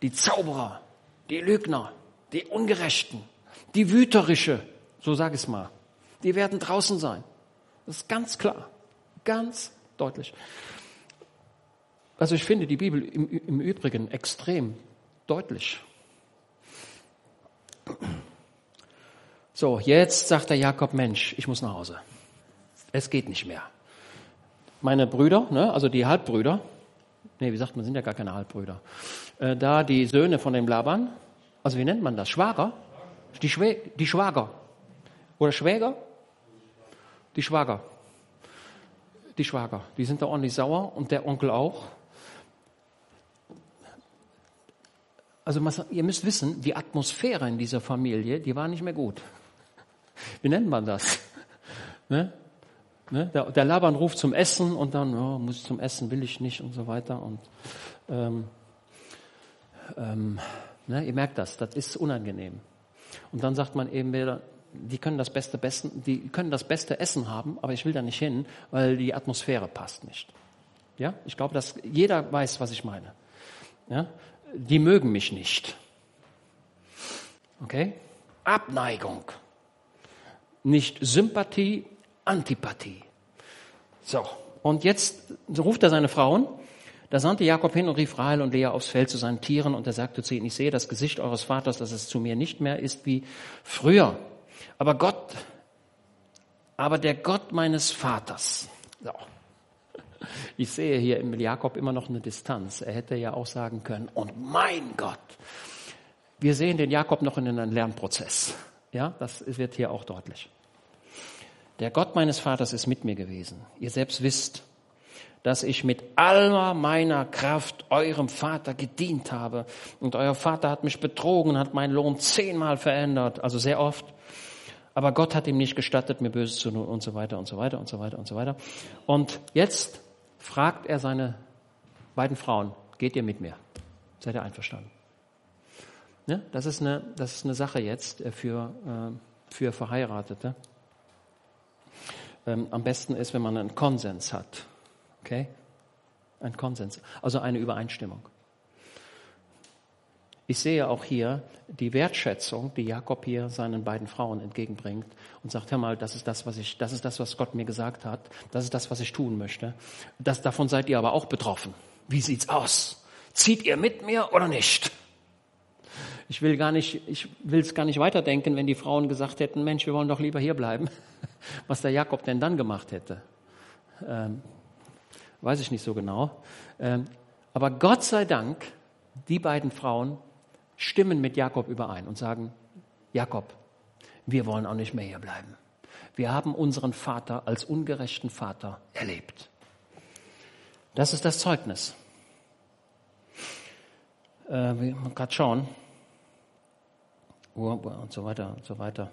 Die Zauberer, die Lügner, die Ungerechten, die Wüterische, so sag es mal, die werden draußen sein. Das ist ganz klar, ganz deutlich. Also ich finde die Bibel im, im Übrigen extrem deutlich. So, jetzt sagt der Jakob, Mensch, ich muss nach Hause. Es geht nicht mehr. Meine Brüder, ne, also die Halbbrüder, nee, wie sagt man, sind ja gar keine Halbbrüder, äh, da die Söhne von dem Laban, also wie nennt man das? Schwager? Die, Schwä die Schwager. Oder Schwäger? Die Schwager. Die Schwager. Die sind da ordentlich sauer und der Onkel auch. Also ihr müsst wissen, die Atmosphäre in dieser Familie, die war nicht mehr gut. Wie nennt man das? *laughs* Ne? Ne? Der, der, Laban ruft zum Essen und dann, oh, muss ich zum Essen, will ich nicht und so weiter. Und ähm, ähm, ne? ihr merkt das, das ist unangenehm. Und dann sagt man eben wieder, die können das beste Besten, die können das beste Essen haben, aber ich will da nicht hin, weil die Atmosphäre passt nicht. Ja, ich glaube, dass jeder weiß, was ich meine. Ja, die mögen mich nicht. Okay? Abneigung. Nicht Sympathie, Antipathie. So, und jetzt ruft er seine Frauen. Da sandte Jakob hin und rief Rahel und Lea aufs Feld zu seinen Tieren und er sagte zu ihnen, ich sehe das Gesicht eures Vaters, dass es zu mir nicht mehr ist wie früher. Aber Gott, aber der Gott meines Vaters. So. Ich sehe hier im Jakob immer noch eine Distanz. Er hätte ja auch sagen können, und mein Gott. Wir sehen den Jakob noch in einem Lernprozess. Ja, das wird hier auch deutlich. Der Gott meines Vaters ist mit mir gewesen. Ihr selbst wisst, dass ich mit aller meiner Kraft eurem Vater gedient habe. Und euer Vater hat mich betrogen, hat meinen Lohn zehnmal verändert, also sehr oft. Aber Gott hat ihm nicht gestattet, mir Böses zu tun und so weiter und so weiter und so weiter und so weiter. Und jetzt fragt er seine beiden Frauen, geht ihr mit mir? Seid ihr einverstanden? Ne? Das, ist eine, das ist eine Sache jetzt äh, für, äh, für Verheiratete ähm, am besten ist, wenn man einen Konsens hat. Okay? Ein Konsens, also eine Übereinstimmung. Ich sehe auch hier die Wertschätzung, die Jakob hier seinen beiden Frauen entgegenbringt und sagt, hör mal, das ist das, was ich, das ist das, was Gott mir gesagt hat. Das ist das, was ich tun möchte. Das, davon seid ihr aber auch betroffen. Wie sieht's aus? Zieht ihr mit mir oder nicht? Ich will gar nicht, ich will es gar nicht weiterdenken, wenn die Frauen gesagt hätten, Mensch, wir wollen doch lieber hier bleiben *laughs* was der Jakob denn dann gemacht hätte. Ähm, weiß ich nicht so genau. Ähm, aber Gott sei Dank, die beiden Frauen stimmen mit Jakob überein und sagen, Jakob, wir wollen auch nicht mehr hier bleiben. Wir haben unseren Vater als ungerechten Vater erlebt. Das ist das Zeugnis. Äh, wir gerade schauen. Und so weiter und so weiter.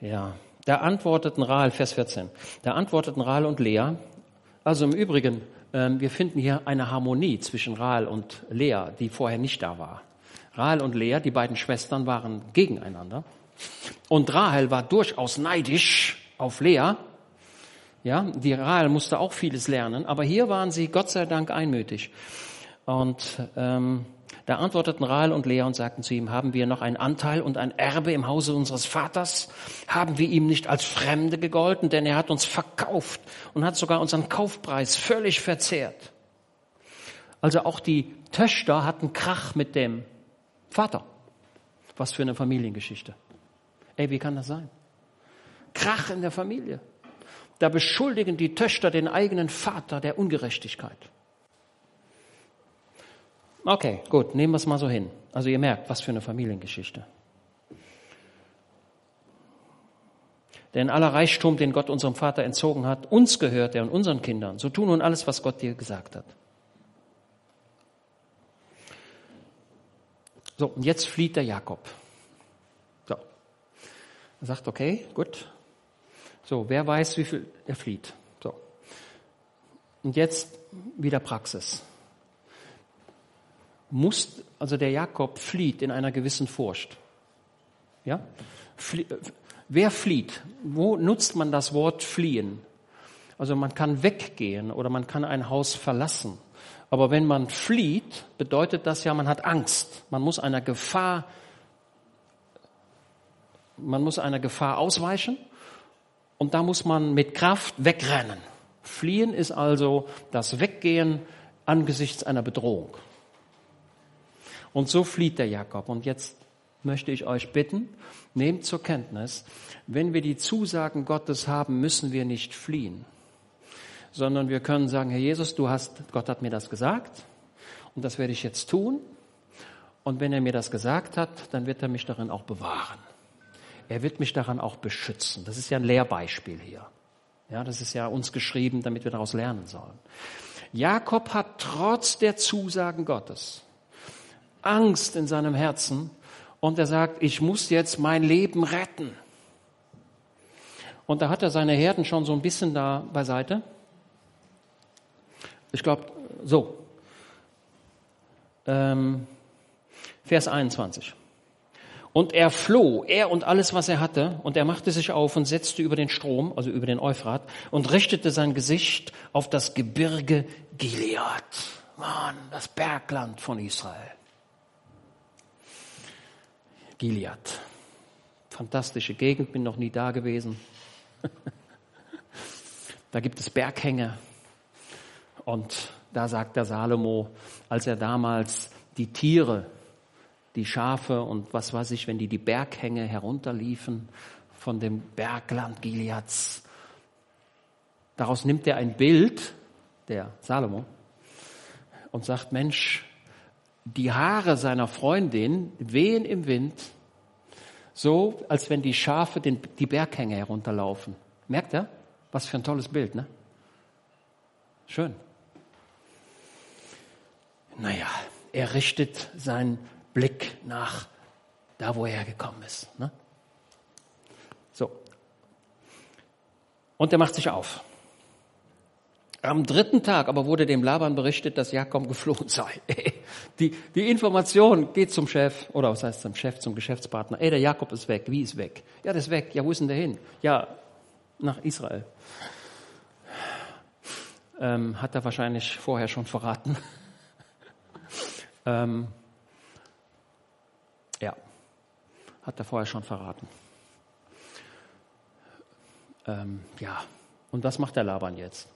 Ja, da antworteten Rahel, Vers 14, da antworteten Rahel und Lea, also im Übrigen, ähm, wir finden hier eine Harmonie zwischen Rahel und Lea, die vorher nicht da war. Rahel und Lea, die beiden Schwestern, waren gegeneinander. Und Rahel war durchaus neidisch auf Lea. Ja, die Rahel musste auch vieles lernen, aber hier waren sie Gott sei Dank einmütig. Und ähm, da antworteten Rahel und Lea und sagten zu ihm, haben wir noch einen Anteil und ein Erbe im Hause unseres Vaters? Haben wir ihm nicht als Fremde gegolten? Denn er hat uns verkauft und hat sogar unseren Kaufpreis völlig verzehrt. Also auch die Töchter hatten Krach mit dem Vater. Was für eine Familiengeschichte. Ey, wie kann das sein? Krach in der Familie. Da beschuldigen die Töchter den eigenen Vater der Ungerechtigkeit. Okay, gut, nehmen wir es mal so hin. Also ihr merkt, was für eine Familiengeschichte. Denn aller Reichtum, den Gott unserem Vater entzogen hat, uns gehört er und unseren Kindern. So tun nun alles, was Gott dir gesagt hat. So, und jetzt flieht der Jakob. So. Er sagt, okay, gut. So, wer weiß, wie viel er flieht. So. Und jetzt wieder Praxis muss, also der Jakob flieht in einer gewissen Furcht. Ja? Flie wer flieht? Wo nutzt man das Wort fliehen? Also man kann weggehen oder man kann ein Haus verlassen. Aber wenn man flieht, bedeutet das ja, man hat Angst. Man muss einer Gefahr, man muss einer Gefahr ausweichen und da muss man mit Kraft wegrennen. Fliehen ist also das Weggehen angesichts einer Bedrohung. Und so flieht der Jakob. Und jetzt möchte ich euch bitten, nehmt zur Kenntnis, wenn wir die Zusagen Gottes haben, müssen wir nicht fliehen, sondern wir können sagen, Herr Jesus, du hast, Gott hat mir das gesagt und das werde ich jetzt tun. Und wenn er mir das gesagt hat, dann wird er mich darin auch bewahren. Er wird mich daran auch beschützen. Das ist ja ein Lehrbeispiel hier. Ja, das ist ja uns geschrieben, damit wir daraus lernen sollen. Jakob hat trotz der Zusagen Gottes Angst in seinem Herzen und er sagt, ich muss jetzt mein Leben retten. Und da hat er seine Herden schon so ein bisschen da beiseite. Ich glaube, so. Ähm, Vers 21. Und er floh, er und alles, was er hatte, und er machte sich auf und setzte über den Strom, also über den Euphrat, und richtete sein Gesicht auf das Gebirge Gilead. Mann, das Bergland von Israel. Gilead. Fantastische Gegend, bin noch nie da gewesen. *laughs* da gibt es Berghänge. Und da sagt der Salomo, als er damals die Tiere, die Schafe und was weiß ich, wenn die die Berghänge herunterliefen von dem Bergland Gileads, daraus nimmt er ein Bild, der Salomo, und sagt, Mensch, die Haare seiner Freundin wehen im Wind, so als wenn die Schafe den, die Berghänge herunterlaufen. Merkt er? Was für ein tolles Bild, ne? Schön. Naja, er richtet seinen Blick nach da, wo er hergekommen ist. Ne? So. Und er macht sich auf. Am dritten Tag aber wurde dem Laban berichtet, dass Jakob geflohen sei. *laughs* Die, die Information geht zum Chef, oder was heißt zum Chef, zum Geschäftspartner. Ey, der Jakob ist weg. Wie ist weg? Ja, der ist weg. Ja, wo ist denn der hin? Ja, nach Israel. Ähm, hat er wahrscheinlich vorher schon verraten. *laughs* ähm, ja, hat er vorher schon verraten. Ähm, ja, und was macht der Laban jetzt?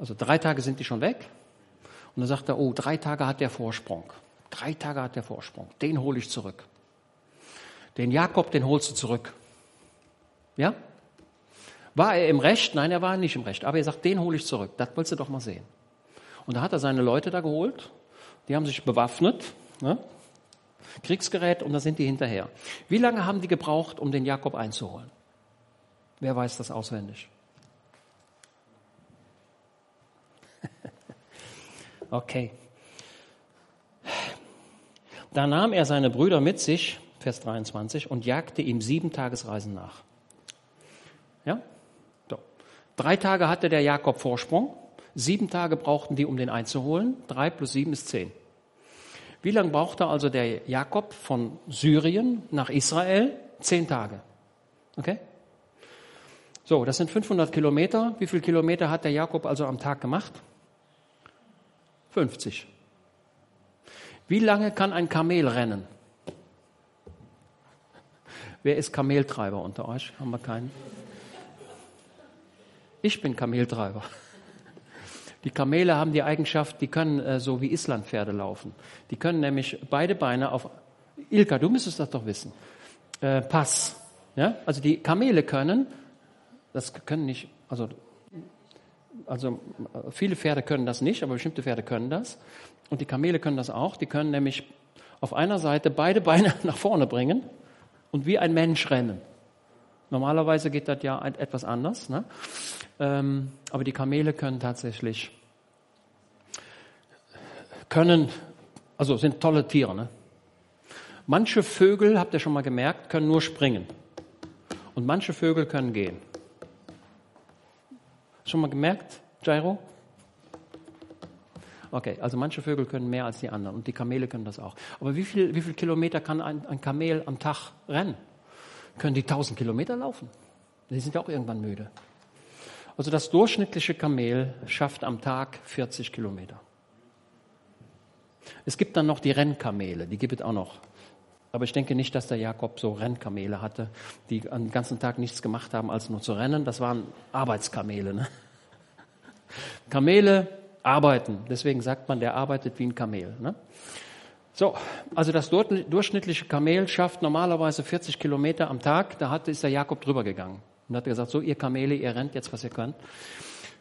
Also drei Tage sind die schon weg. Und dann sagt er, oh, drei Tage hat der Vorsprung. Drei Tage hat der Vorsprung. Den hole ich zurück. Den Jakob, den holst du zurück. Ja? War er im Recht? Nein, er war nicht im Recht. Aber er sagt, den hole ich zurück. Das willst du doch mal sehen. Und da hat er seine Leute da geholt. Die haben sich bewaffnet. Ne? Kriegsgerät und da sind die hinterher. Wie lange haben die gebraucht, um den Jakob einzuholen? Wer weiß das auswendig? *laughs* Okay. Da nahm er seine Brüder mit sich, Vers 23, und jagte ihm sieben Tagesreisen nach. Ja? So. Drei Tage hatte der Jakob Vorsprung, sieben Tage brauchten die, um den einzuholen. Drei plus sieben ist zehn. Wie lange brauchte also der Jakob von Syrien nach Israel? Zehn Tage. Okay? So, das sind 500 Kilometer. Wie viele Kilometer hat der Jakob also am Tag gemacht? 50. Wie lange kann ein Kamel rennen? Wer ist Kameltreiber unter euch? Haben wir keinen? Ich bin Kameltreiber. Die Kamele haben die Eigenschaft, die können äh, so wie Islandpferde laufen. Die können nämlich beide Beine auf. Ilka, du müsstest das doch wissen. Äh, Pass. Ja? Also die Kamele können, das können nicht, also, also viele Pferde können das nicht, aber bestimmte Pferde können das. Und die Kamele können das auch. Die können nämlich auf einer Seite beide *laughs* Beine nach vorne bringen und wie ein Mensch rennen. Normalerweise geht das ja etwas anders. Ne? Ähm, aber die Kamele können tatsächlich, können, also sind tolle Tiere. Ne? Manche Vögel, habt ihr schon mal gemerkt, können nur springen. Und manche Vögel können gehen. Schon mal gemerkt, Jairo? Okay, also manche Vögel können mehr als die anderen und die Kamele können das auch. Aber wie viel, wie viel Kilometer kann ein, ein Kamel am Tag rennen? Können die 1000 Kilometer laufen? Die sind ja auch irgendwann müde. Also das durchschnittliche Kamel schafft am Tag 40 Kilometer. Es gibt dann noch die Rennkamele, die gibt es auch noch. Aber ich denke nicht, dass der Jakob so Rennkamele hatte, die den ganzen Tag nichts gemacht haben, als nur zu rennen. Das waren Arbeitskamele. Ne? Kamele arbeiten. Deswegen sagt man, der arbeitet wie ein Kamel. Ne? So, also das durchschnittliche Kamel schafft normalerweise 40 Kilometer am Tag. Da hat, ist der Jakob drüber gegangen und hat gesagt, so ihr Kamele, ihr rennt jetzt, was ihr könnt.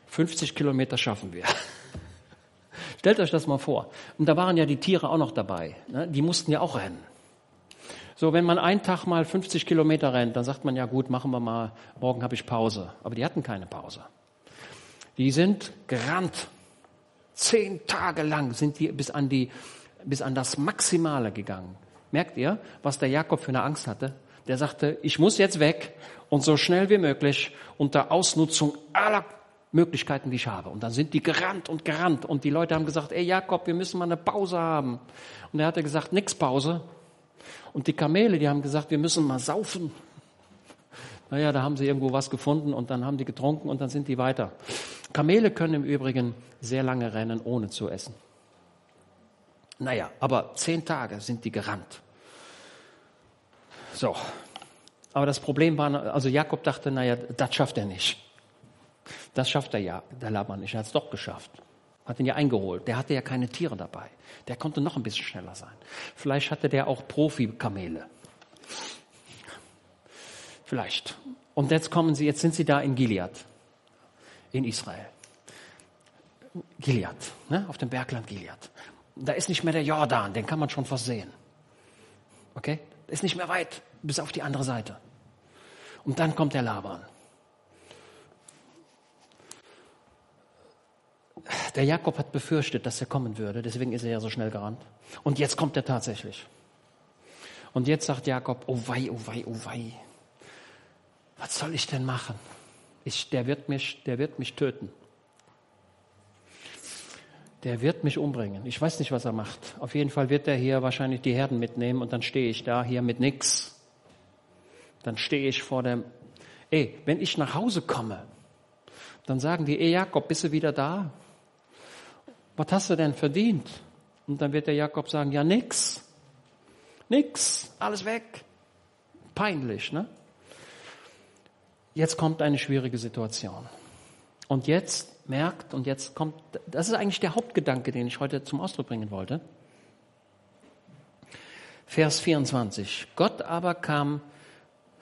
50 Kilometer schaffen wir. *laughs* Stellt euch das mal vor. Und da waren ja die Tiere auch noch dabei. Ne? Die mussten ja auch rennen. So, wenn man einen Tag mal 50 Kilometer rennt, dann sagt man ja gut, machen wir mal, morgen habe ich Pause. Aber die hatten keine Pause. Die sind gerannt. Zehn Tage lang sind die bis an, die, bis an das Maximale gegangen. Merkt ihr, was der Jakob für eine Angst hatte? Der sagte, ich muss jetzt weg und so schnell wie möglich unter Ausnutzung aller Möglichkeiten, die ich habe. Und dann sind die gerannt und gerannt und die Leute haben gesagt, ey Jakob, wir müssen mal eine Pause haben. Und er hatte gesagt, nix Pause. Und die Kamele, die haben gesagt, wir müssen mal saufen. Naja, da haben sie irgendwo was gefunden und dann haben die getrunken und dann sind die weiter. Kamele können im Übrigen sehr lange rennen, ohne zu essen. Naja, aber zehn Tage sind die gerannt. So. Aber das Problem war, also Jakob dachte, naja, das schafft er nicht. Das schafft er ja, der Laban nicht. Er hat es doch geschafft. Hat ihn ja eingeholt. Der hatte ja keine Tiere dabei. Der konnte noch ein bisschen schneller sein. Vielleicht hatte der auch Profi-Kamele. Vielleicht. Und jetzt kommen sie, jetzt sind sie da in Gilead, in Israel. Gilead, ne, auf dem Bergland Gilead. Da ist nicht mehr der Jordan, den kann man schon fast sehen. Okay? Ist nicht mehr weit bis auf die andere Seite. Und dann kommt der Laban. Der Jakob hat befürchtet, dass er kommen würde, deswegen ist er ja so schnell gerannt. Und jetzt kommt er tatsächlich. Und jetzt sagt Jakob, oh wei, oh wei, oh wei was soll ich denn machen? Ich, der, wird mich, der wird mich töten. Der wird mich umbringen. Ich weiß nicht, was er macht. Auf jeden Fall wird er hier wahrscheinlich die Herden mitnehmen und dann stehe ich da hier mit nix. Dann stehe ich vor dem, ey, wenn ich nach Hause komme, dann sagen die, ey Jakob, bist du wieder da? Was hast du denn verdient? Und dann wird der Jakob sagen, ja nix. Nix, alles weg. Peinlich, ne? jetzt kommt eine schwierige Situation. Und jetzt merkt, und jetzt kommt, das ist eigentlich der Hauptgedanke, den ich heute zum Ausdruck bringen wollte. Vers 24. Gott aber kam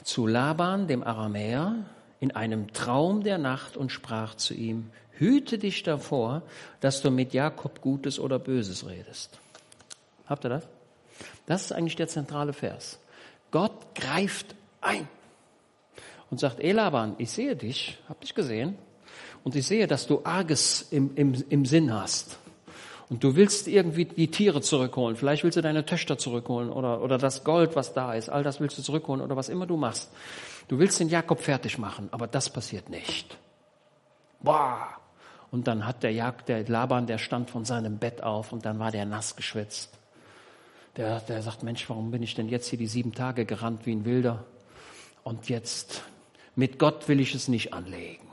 zu Laban, dem Aramäer, in einem Traum der Nacht und sprach zu ihm, hüte dich davor, dass du mit Jakob Gutes oder Böses redest. Habt ihr das? Das ist eigentlich der zentrale Vers. Gott greift ein und sagt, Elaban, ich sehe dich, hab dich gesehen und ich sehe, dass du Arges im, im, im Sinn hast. Und du willst irgendwie die Tiere zurückholen. Vielleicht willst du deine Töchter zurückholen oder, oder das Gold, was da ist. All das willst du zurückholen oder was immer du machst. Du willst den Jakob fertig machen, aber das passiert nicht. Boah! Und dann hat der, Jag, der Laban, der stand von seinem Bett auf und dann war der nass geschwitzt. Der, der sagt, Mensch, warum bin ich denn jetzt hier die sieben Tage gerannt wie ein Wilder? Und jetzt, mit Gott will ich es nicht anlegen.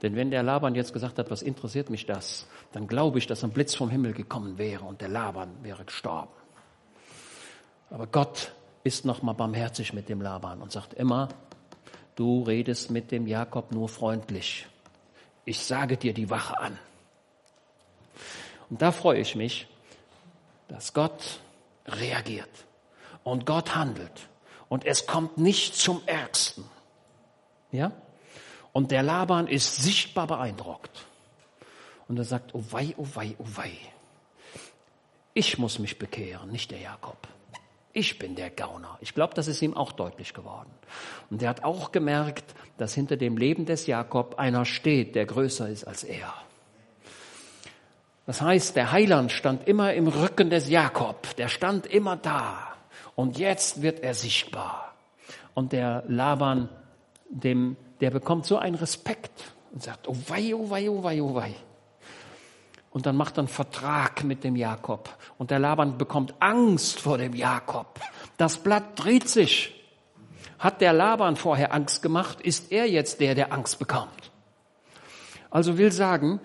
Denn wenn der Laban jetzt gesagt hat, was interessiert mich das, dann glaube ich, dass ein Blitz vom Himmel gekommen wäre und der Laban wäre gestorben. Aber Gott ist noch mal barmherzig mit dem Laban und sagt immer, du redest mit dem Jakob nur freundlich. Ich sage dir die Wache an. Und da freue ich mich, dass Gott reagiert und Gott handelt und es kommt nicht zum Ärgsten. Ja? Und der Laban ist sichtbar beeindruckt. Und er sagt, oh wei, oh wei, oh wei. Ich muss mich bekehren, nicht der Jakob. Ich bin der Gauner. Ich glaube, das ist ihm auch deutlich geworden. Und er hat auch gemerkt, dass hinter dem Leben des Jakob einer steht, der größer ist als er. Das heißt, der Heiland stand immer im Rücken des Jakob. Der stand immer da. Und jetzt wird er sichtbar. Und der Laban, dem der bekommt so einen Respekt und sagt, oh wei, oh wei, oh wei, oh wei. Und dann macht er einen Vertrag mit dem Jakob. Und der Laban bekommt Angst vor dem Jakob. Das Blatt dreht sich. Hat der Laban vorher Angst gemacht, ist er jetzt der, der Angst bekommt. Also will sagen,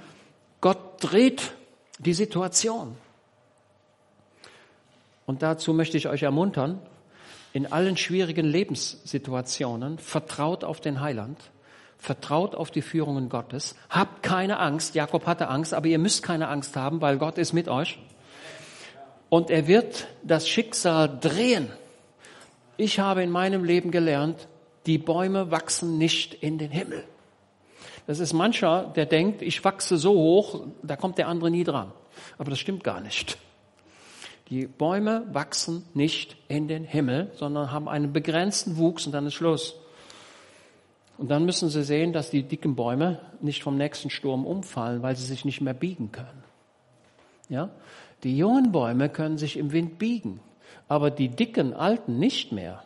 Gott dreht die Situation. Und dazu möchte ich euch ermuntern, in allen schwierigen Lebenssituationen vertraut auf den Heiland, vertraut auf die Führungen Gottes, habt keine Angst. Jakob hatte Angst, aber ihr müsst keine Angst haben, weil Gott ist mit euch. Und er wird das Schicksal drehen. Ich habe in meinem Leben gelernt, die Bäume wachsen nicht in den Himmel. Das ist mancher, der denkt, ich wachse so hoch, da kommt der andere nie dran. Aber das stimmt gar nicht. Die Bäume wachsen nicht in den Himmel, sondern haben einen begrenzten Wuchs und dann ist Schluss. Und dann müssen sie sehen, dass die dicken Bäume nicht vom nächsten Sturm umfallen, weil sie sich nicht mehr biegen können. Ja? Die jungen Bäume können sich im Wind biegen, aber die dicken alten nicht mehr.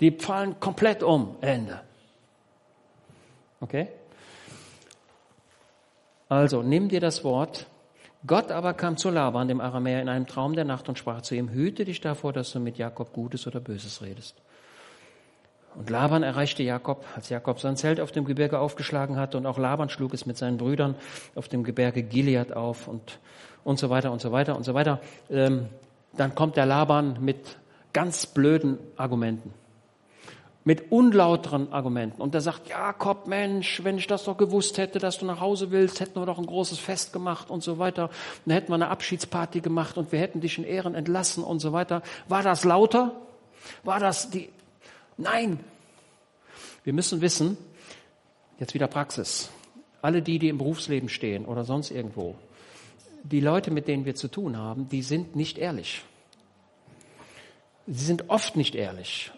Die fallen komplett um, Ende. Okay? Also, nimm dir das Wort Gott aber kam zu Laban, dem Aramäer, in einem Traum der Nacht und sprach zu ihm, hüte dich davor, dass du mit Jakob Gutes oder Böses redest. Und Laban erreichte Jakob, als Jakob sein Zelt auf dem Gebirge aufgeschlagen hatte und auch Laban schlug es mit seinen Brüdern auf dem Gebirge Gilead auf und, und so weiter und so weiter und so weiter. Ähm, dann kommt der Laban mit ganz blöden Argumenten mit unlauteren Argumenten. Und er sagt, Jakob, Mensch, wenn ich das doch gewusst hätte, dass du nach Hause willst, hätten wir doch ein großes Fest gemacht und so weiter. Und dann hätten wir eine Abschiedsparty gemacht und wir hätten dich in Ehren entlassen und so weiter. War das lauter? War das die? Nein. Wir müssen wissen, jetzt wieder Praxis. Alle die, die im Berufsleben stehen oder sonst irgendwo, die Leute, mit denen wir zu tun haben, die sind nicht ehrlich. Sie sind oft nicht ehrlich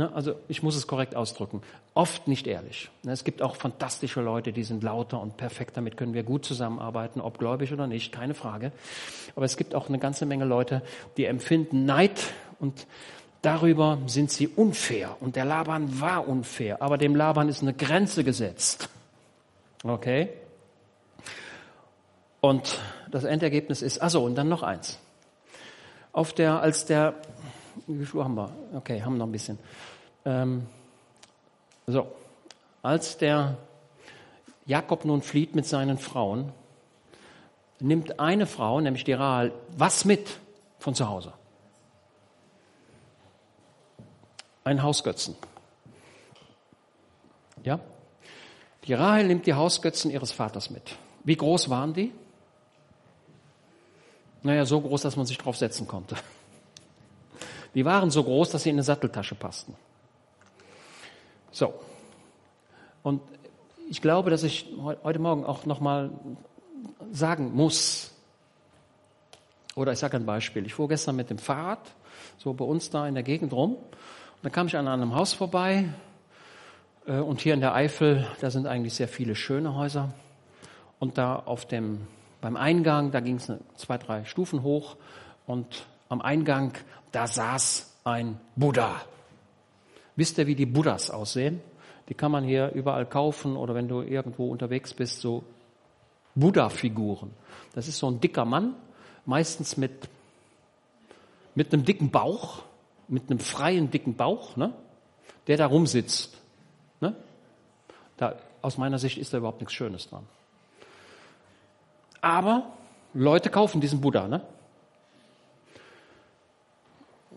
also ich muss es korrekt ausdrücken, oft nicht ehrlich. Es gibt auch fantastische Leute, die sind lauter und perfekt, damit können wir gut zusammenarbeiten, ob gläubig oder nicht, keine Frage. Aber es gibt auch eine ganze Menge Leute, die empfinden Neid und darüber sind sie unfair. Und der Laban war unfair, aber dem Laban ist eine Grenze gesetzt. Okay? Und das Endergebnis ist, also und dann noch eins. Auf der, als der wie viel haben wir? Okay, haben noch ein bisschen. Ähm, so, als der Jakob nun flieht mit seinen Frauen, nimmt eine Frau, nämlich die Rahel, was mit von zu Hause? Ein Hausgötzen. Ja? Die Rahel nimmt die Hausgötzen ihres Vaters mit. Wie groß waren die? Naja, so groß, dass man sich drauf setzen konnte. Die waren so groß, dass sie in eine Satteltasche passten. So. Und ich glaube, dass ich heute Morgen auch nochmal sagen muss, oder ich sage ein Beispiel. Ich fuhr gestern mit dem Fahrrad, so bei uns da in der Gegend rum, dann kam ich an einem Haus vorbei, äh, und hier in der Eifel, da sind eigentlich sehr viele schöne Häuser. Und da auf dem, beim Eingang, da ging es zwei, drei Stufen hoch und am Eingang, da saß ein Buddha. Wisst ihr, wie die Buddhas aussehen? Die kann man hier überall kaufen oder wenn du irgendwo unterwegs bist, so Buddha-Figuren. Das ist so ein dicker Mann, meistens mit, mit einem dicken Bauch, mit einem freien dicken Bauch, ne? der da rumsitzt. Ne? Da, aus meiner Sicht ist da überhaupt nichts Schönes dran. Aber Leute kaufen diesen Buddha. Ne?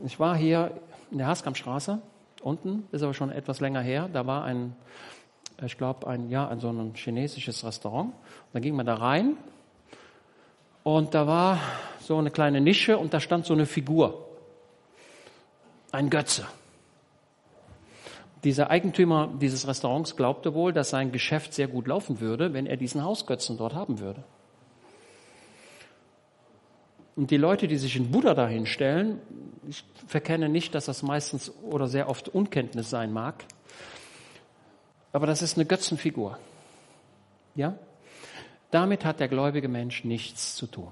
Ich war hier in der Haskampstraße unten, ist aber schon etwas länger her. Da war ein, ich glaube, ein, ja, so ein chinesisches Restaurant. Da ging man da rein und da war so eine kleine Nische und da stand so eine Figur. Ein Götze. Dieser Eigentümer dieses Restaurants glaubte wohl, dass sein Geschäft sehr gut laufen würde, wenn er diesen Hausgötzen dort haben würde. Und die Leute, die sich in Buddha dahin stellen, ich verkenne nicht, dass das meistens oder sehr oft Unkenntnis sein mag, aber das ist eine Götzenfigur. Ja? Damit hat der gläubige Mensch nichts zu tun.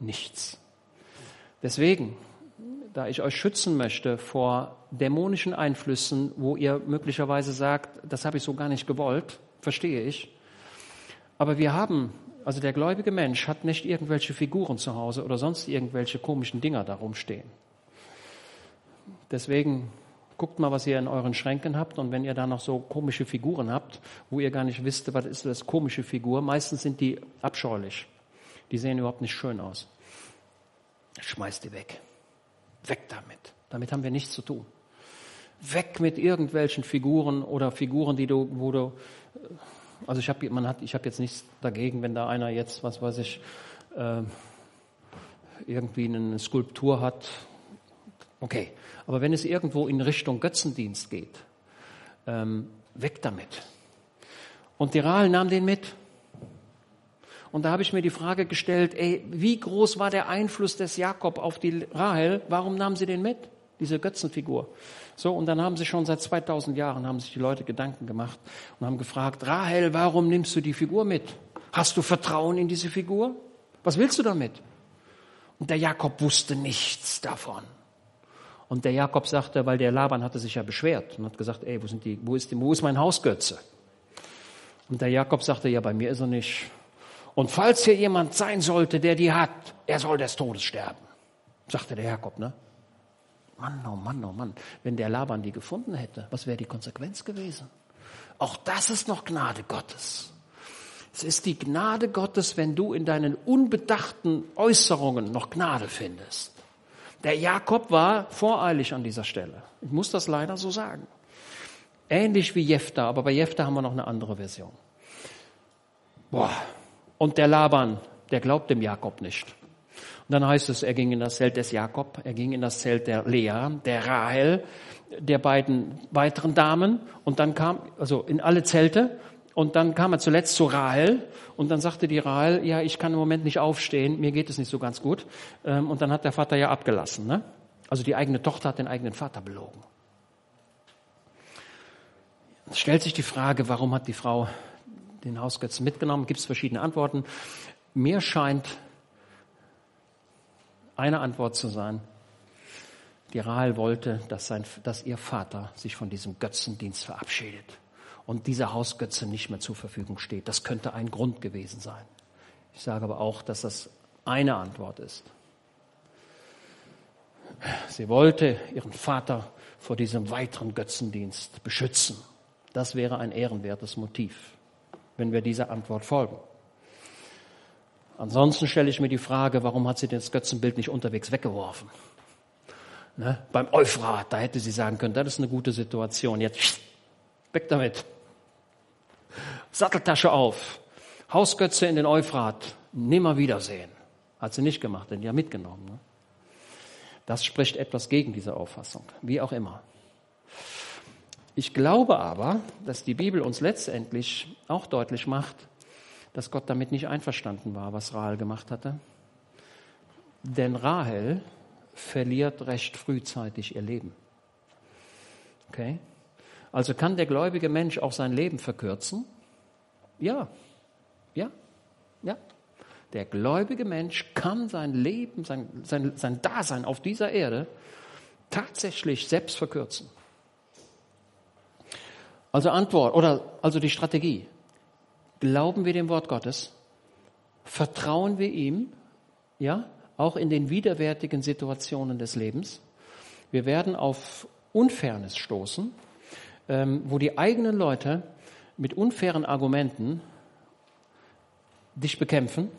Nichts. Deswegen, da ich euch schützen möchte vor dämonischen Einflüssen, wo ihr möglicherweise sagt, das habe ich so gar nicht gewollt, verstehe ich. Aber wir haben also der gläubige Mensch hat nicht irgendwelche Figuren zu Hause oder sonst irgendwelche komischen Dinger da rumstehen. Deswegen guckt mal, was ihr in euren Schränken habt und wenn ihr da noch so komische Figuren habt, wo ihr gar nicht wisst, was ist das komische Figur, meistens sind die abscheulich. Die sehen überhaupt nicht schön aus. Schmeißt die weg. Weg damit. Damit haben wir nichts zu tun. Weg mit irgendwelchen Figuren oder Figuren, die du, wo du also ich habe man hat, ich habe jetzt nichts dagegen, wenn da einer jetzt, was weiß ich, äh, irgendwie eine Skulptur hat. Okay, aber wenn es irgendwo in Richtung Götzendienst geht, ähm, weg damit. Und die Rahel nahm den mit. Und da habe ich mir die Frage gestellt, ey, wie groß war der Einfluss des Jakob auf die Rahel? Warum nahm sie den mit? Diese Götzenfigur. So, und dann haben sich schon seit 2000 Jahren haben sich die Leute Gedanken gemacht und haben gefragt, Rahel, warum nimmst du die Figur mit? Hast du Vertrauen in diese Figur? Was willst du damit? Und der Jakob wusste nichts davon. Und der Jakob sagte, weil der Laban hatte sich ja beschwert und hat gesagt, ey, wo, sind die, wo, ist, die, wo ist mein Hausgötze? Und der Jakob sagte, ja, bei mir ist er nicht. Und falls hier jemand sein sollte, der die hat, er soll des Todes sterben, sagte der Jakob, ne? Mann, oh Mann, oh Mann, wenn der Laban die gefunden hätte, was wäre die Konsequenz gewesen? Auch das ist noch Gnade Gottes. Es ist die Gnade Gottes, wenn du in deinen unbedachten Äußerungen noch Gnade findest. Der Jakob war voreilig an dieser Stelle. Ich muss das leider so sagen. Ähnlich wie Jephtha, aber bei Jephtha haben wir noch eine andere Version. Boah. Und der Laban, der glaubt dem Jakob nicht. Und dann heißt es, er ging in das Zelt des Jakob, er ging in das Zelt der Lea, der Rahel, der beiden weiteren Damen und dann kam, also in alle Zelte und dann kam er zuletzt zu Rahel und dann sagte die Rahel, ja, ich kann im Moment nicht aufstehen, mir geht es nicht so ganz gut. Ähm, und dann hat der Vater ja abgelassen. Ne? Also die eigene Tochter hat den eigenen Vater belogen. Es stellt sich die Frage, warum hat die Frau den Hausgötzen mitgenommen? Gibt es verschiedene Antworten. Mir scheint, eine Antwort zu sein. Die Rahel wollte, dass, sein, dass ihr Vater sich von diesem Götzendienst verabschiedet und dieser Hausgötze nicht mehr zur Verfügung steht. Das könnte ein Grund gewesen sein. Ich sage aber auch, dass das eine Antwort ist. Sie wollte ihren Vater vor diesem weiteren Götzendienst beschützen. Das wäre ein ehrenwertes Motiv, wenn wir dieser Antwort folgen. Ansonsten stelle ich mir die Frage, warum hat sie das Götzenbild nicht unterwegs weggeworfen? Ne? Beim Euphrat, da hätte sie sagen können, das ist eine gute Situation. Jetzt weg damit. Satteltasche auf. Hausgötze in den Euphrat. Nimmer wiedersehen. Hat sie nicht gemacht, denn die haben mitgenommen. Ne? Das spricht etwas gegen diese Auffassung. Wie auch immer. Ich glaube aber, dass die Bibel uns letztendlich auch deutlich macht, dass Gott damit nicht einverstanden war, was Rahel gemacht hatte. Denn Rahel verliert recht frühzeitig ihr Leben. Okay? Also kann der gläubige Mensch auch sein Leben verkürzen? Ja. Ja, ja. Der gläubige Mensch kann sein Leben, sein, sein, sein Dasein auf dieser Erde tatsächlich selbst verkürzen. Also Antwort oder also die Strategie. Glauben wir dem Wort Gottes? Vertrauen wir ihm? Ja, auch in den widerwärtigen Situationen des Lebens. Wir werden auf Unfairness stoßen, ähm, wo die eigenen Leute mit unfairen Argumenten dich bekämpfen,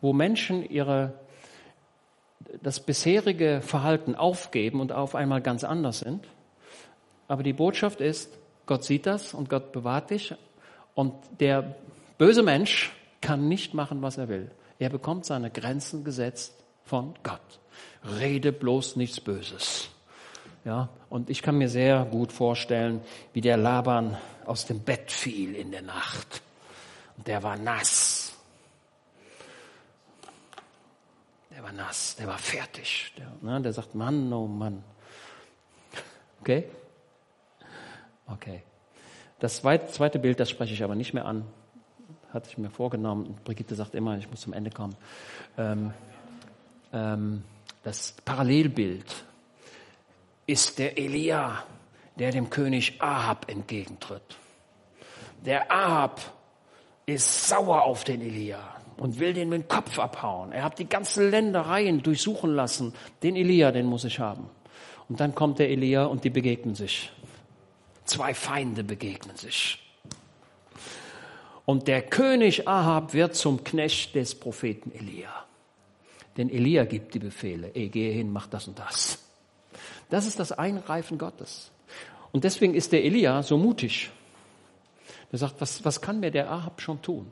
wo Menschen ihre, das bisherige Verhalten aufgeben und auf einmal ganz anders sind. Aber die Botschaft ist, Gott sieht das und Gott bewahrt dich und der böse Mensch kann nicht machen, was er will. Er bekommt seine Grenzen gesetzt von Gott. Rede bloß nichts Böses. Ja, und ich kann mir sehr gut vorstellen, wie der Laban aus dem Bett fiel in der Nacht. Und der war nass. Der war nass, der war fertig. Der, ne, der sagt, Mann, oh Mann. Okay? Okay. Das zweite Bild, das spreche ich aber nicht mehr an. Hatte ich mir vorgenommen. Brigitte sagt immer, ich muss zum Ende kommen. Ähm, ähm, das Parallelbild ist der Elia, der dem König Ahab entgegentritt. Der Ahab ist sauer auf den Elia und will den mit dem Kopf abhauen. Er hat die ganzen Ländereien durchsuchen lassen. Den Elia, den muss ich haben. Und dann kommt der Elia und die begegnen sich. Zwei Feinde begegnen sich. Und der König Ahab wird zum Knecht des Propheten Elia. Denn Elia gibt die Befehle. Ey, gehe hin, mach das und das. Das ist das Eingreifen Gottes. Und deswegen ist der Elia so mutig. Er sagt, was, was kann mir der Ahab schon tun?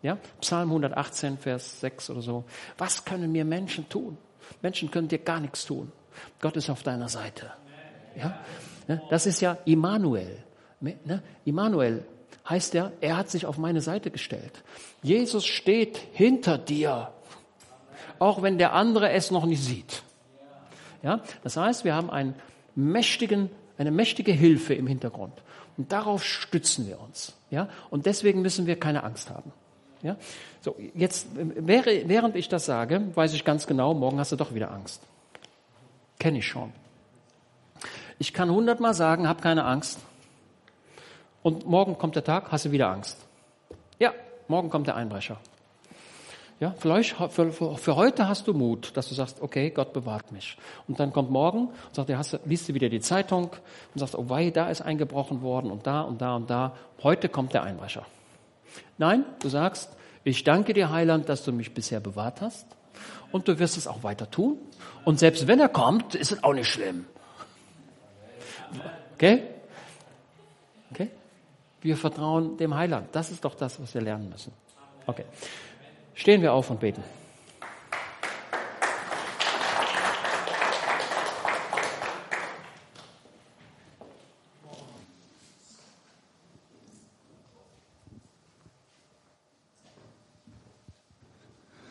Ja? Psalm 118, Vers 6 oder so. Was können mir Menschen tun? Menschen können dir gar nichts tun. Gott ist auf deiner Seite. Ja? Ne? Das ist ja Immanuel. Ne? Immanuel heißt ja, er hat sich auf meine Seite gestellt. Jesus steht hinter dir, auch wenn der andere es noch nicht sieht. Ja? Das heißt, wir haben einen mächtigen, eine mächtige Hilfe im Hintergrund. Und darauf stützen wir uns. Ja? Und deswegen müssen wir keine Angst haben. Ja? So, jetzt, während ich das sage, weiß ich ganz genau, morgen hast du doch wieder Angst. Kenne ich schon. Ich kann hundertmal sagen, hab keine Angst. Und morgen kommt der Tag, hast du wieder Angst. Ja, morgen kommt der Einbrecher. Ja, vielleicht für, für, heute hast du Mut, dass du sagst, okay, Gott bewahrt mich. Und dann kommt morgen und sagt, hast, liest du wieder die Zeitung und sagst, oh wei, da ist eingebrochen worden und da und da und da. Heute kommt der Einbrecher. Nein, du sagst, ich danke dir, Heiland, dass du mich bisher bewahrt hast. Und du wirst es auch weiter tun. Und selbst wenn er kommt, ist es auch nicht schlimm. Okay? Okay? Wir vertrauen dem Heiland. Das ist doch das, was wir lernen müssen. Okay. Stehen wir auf und beten.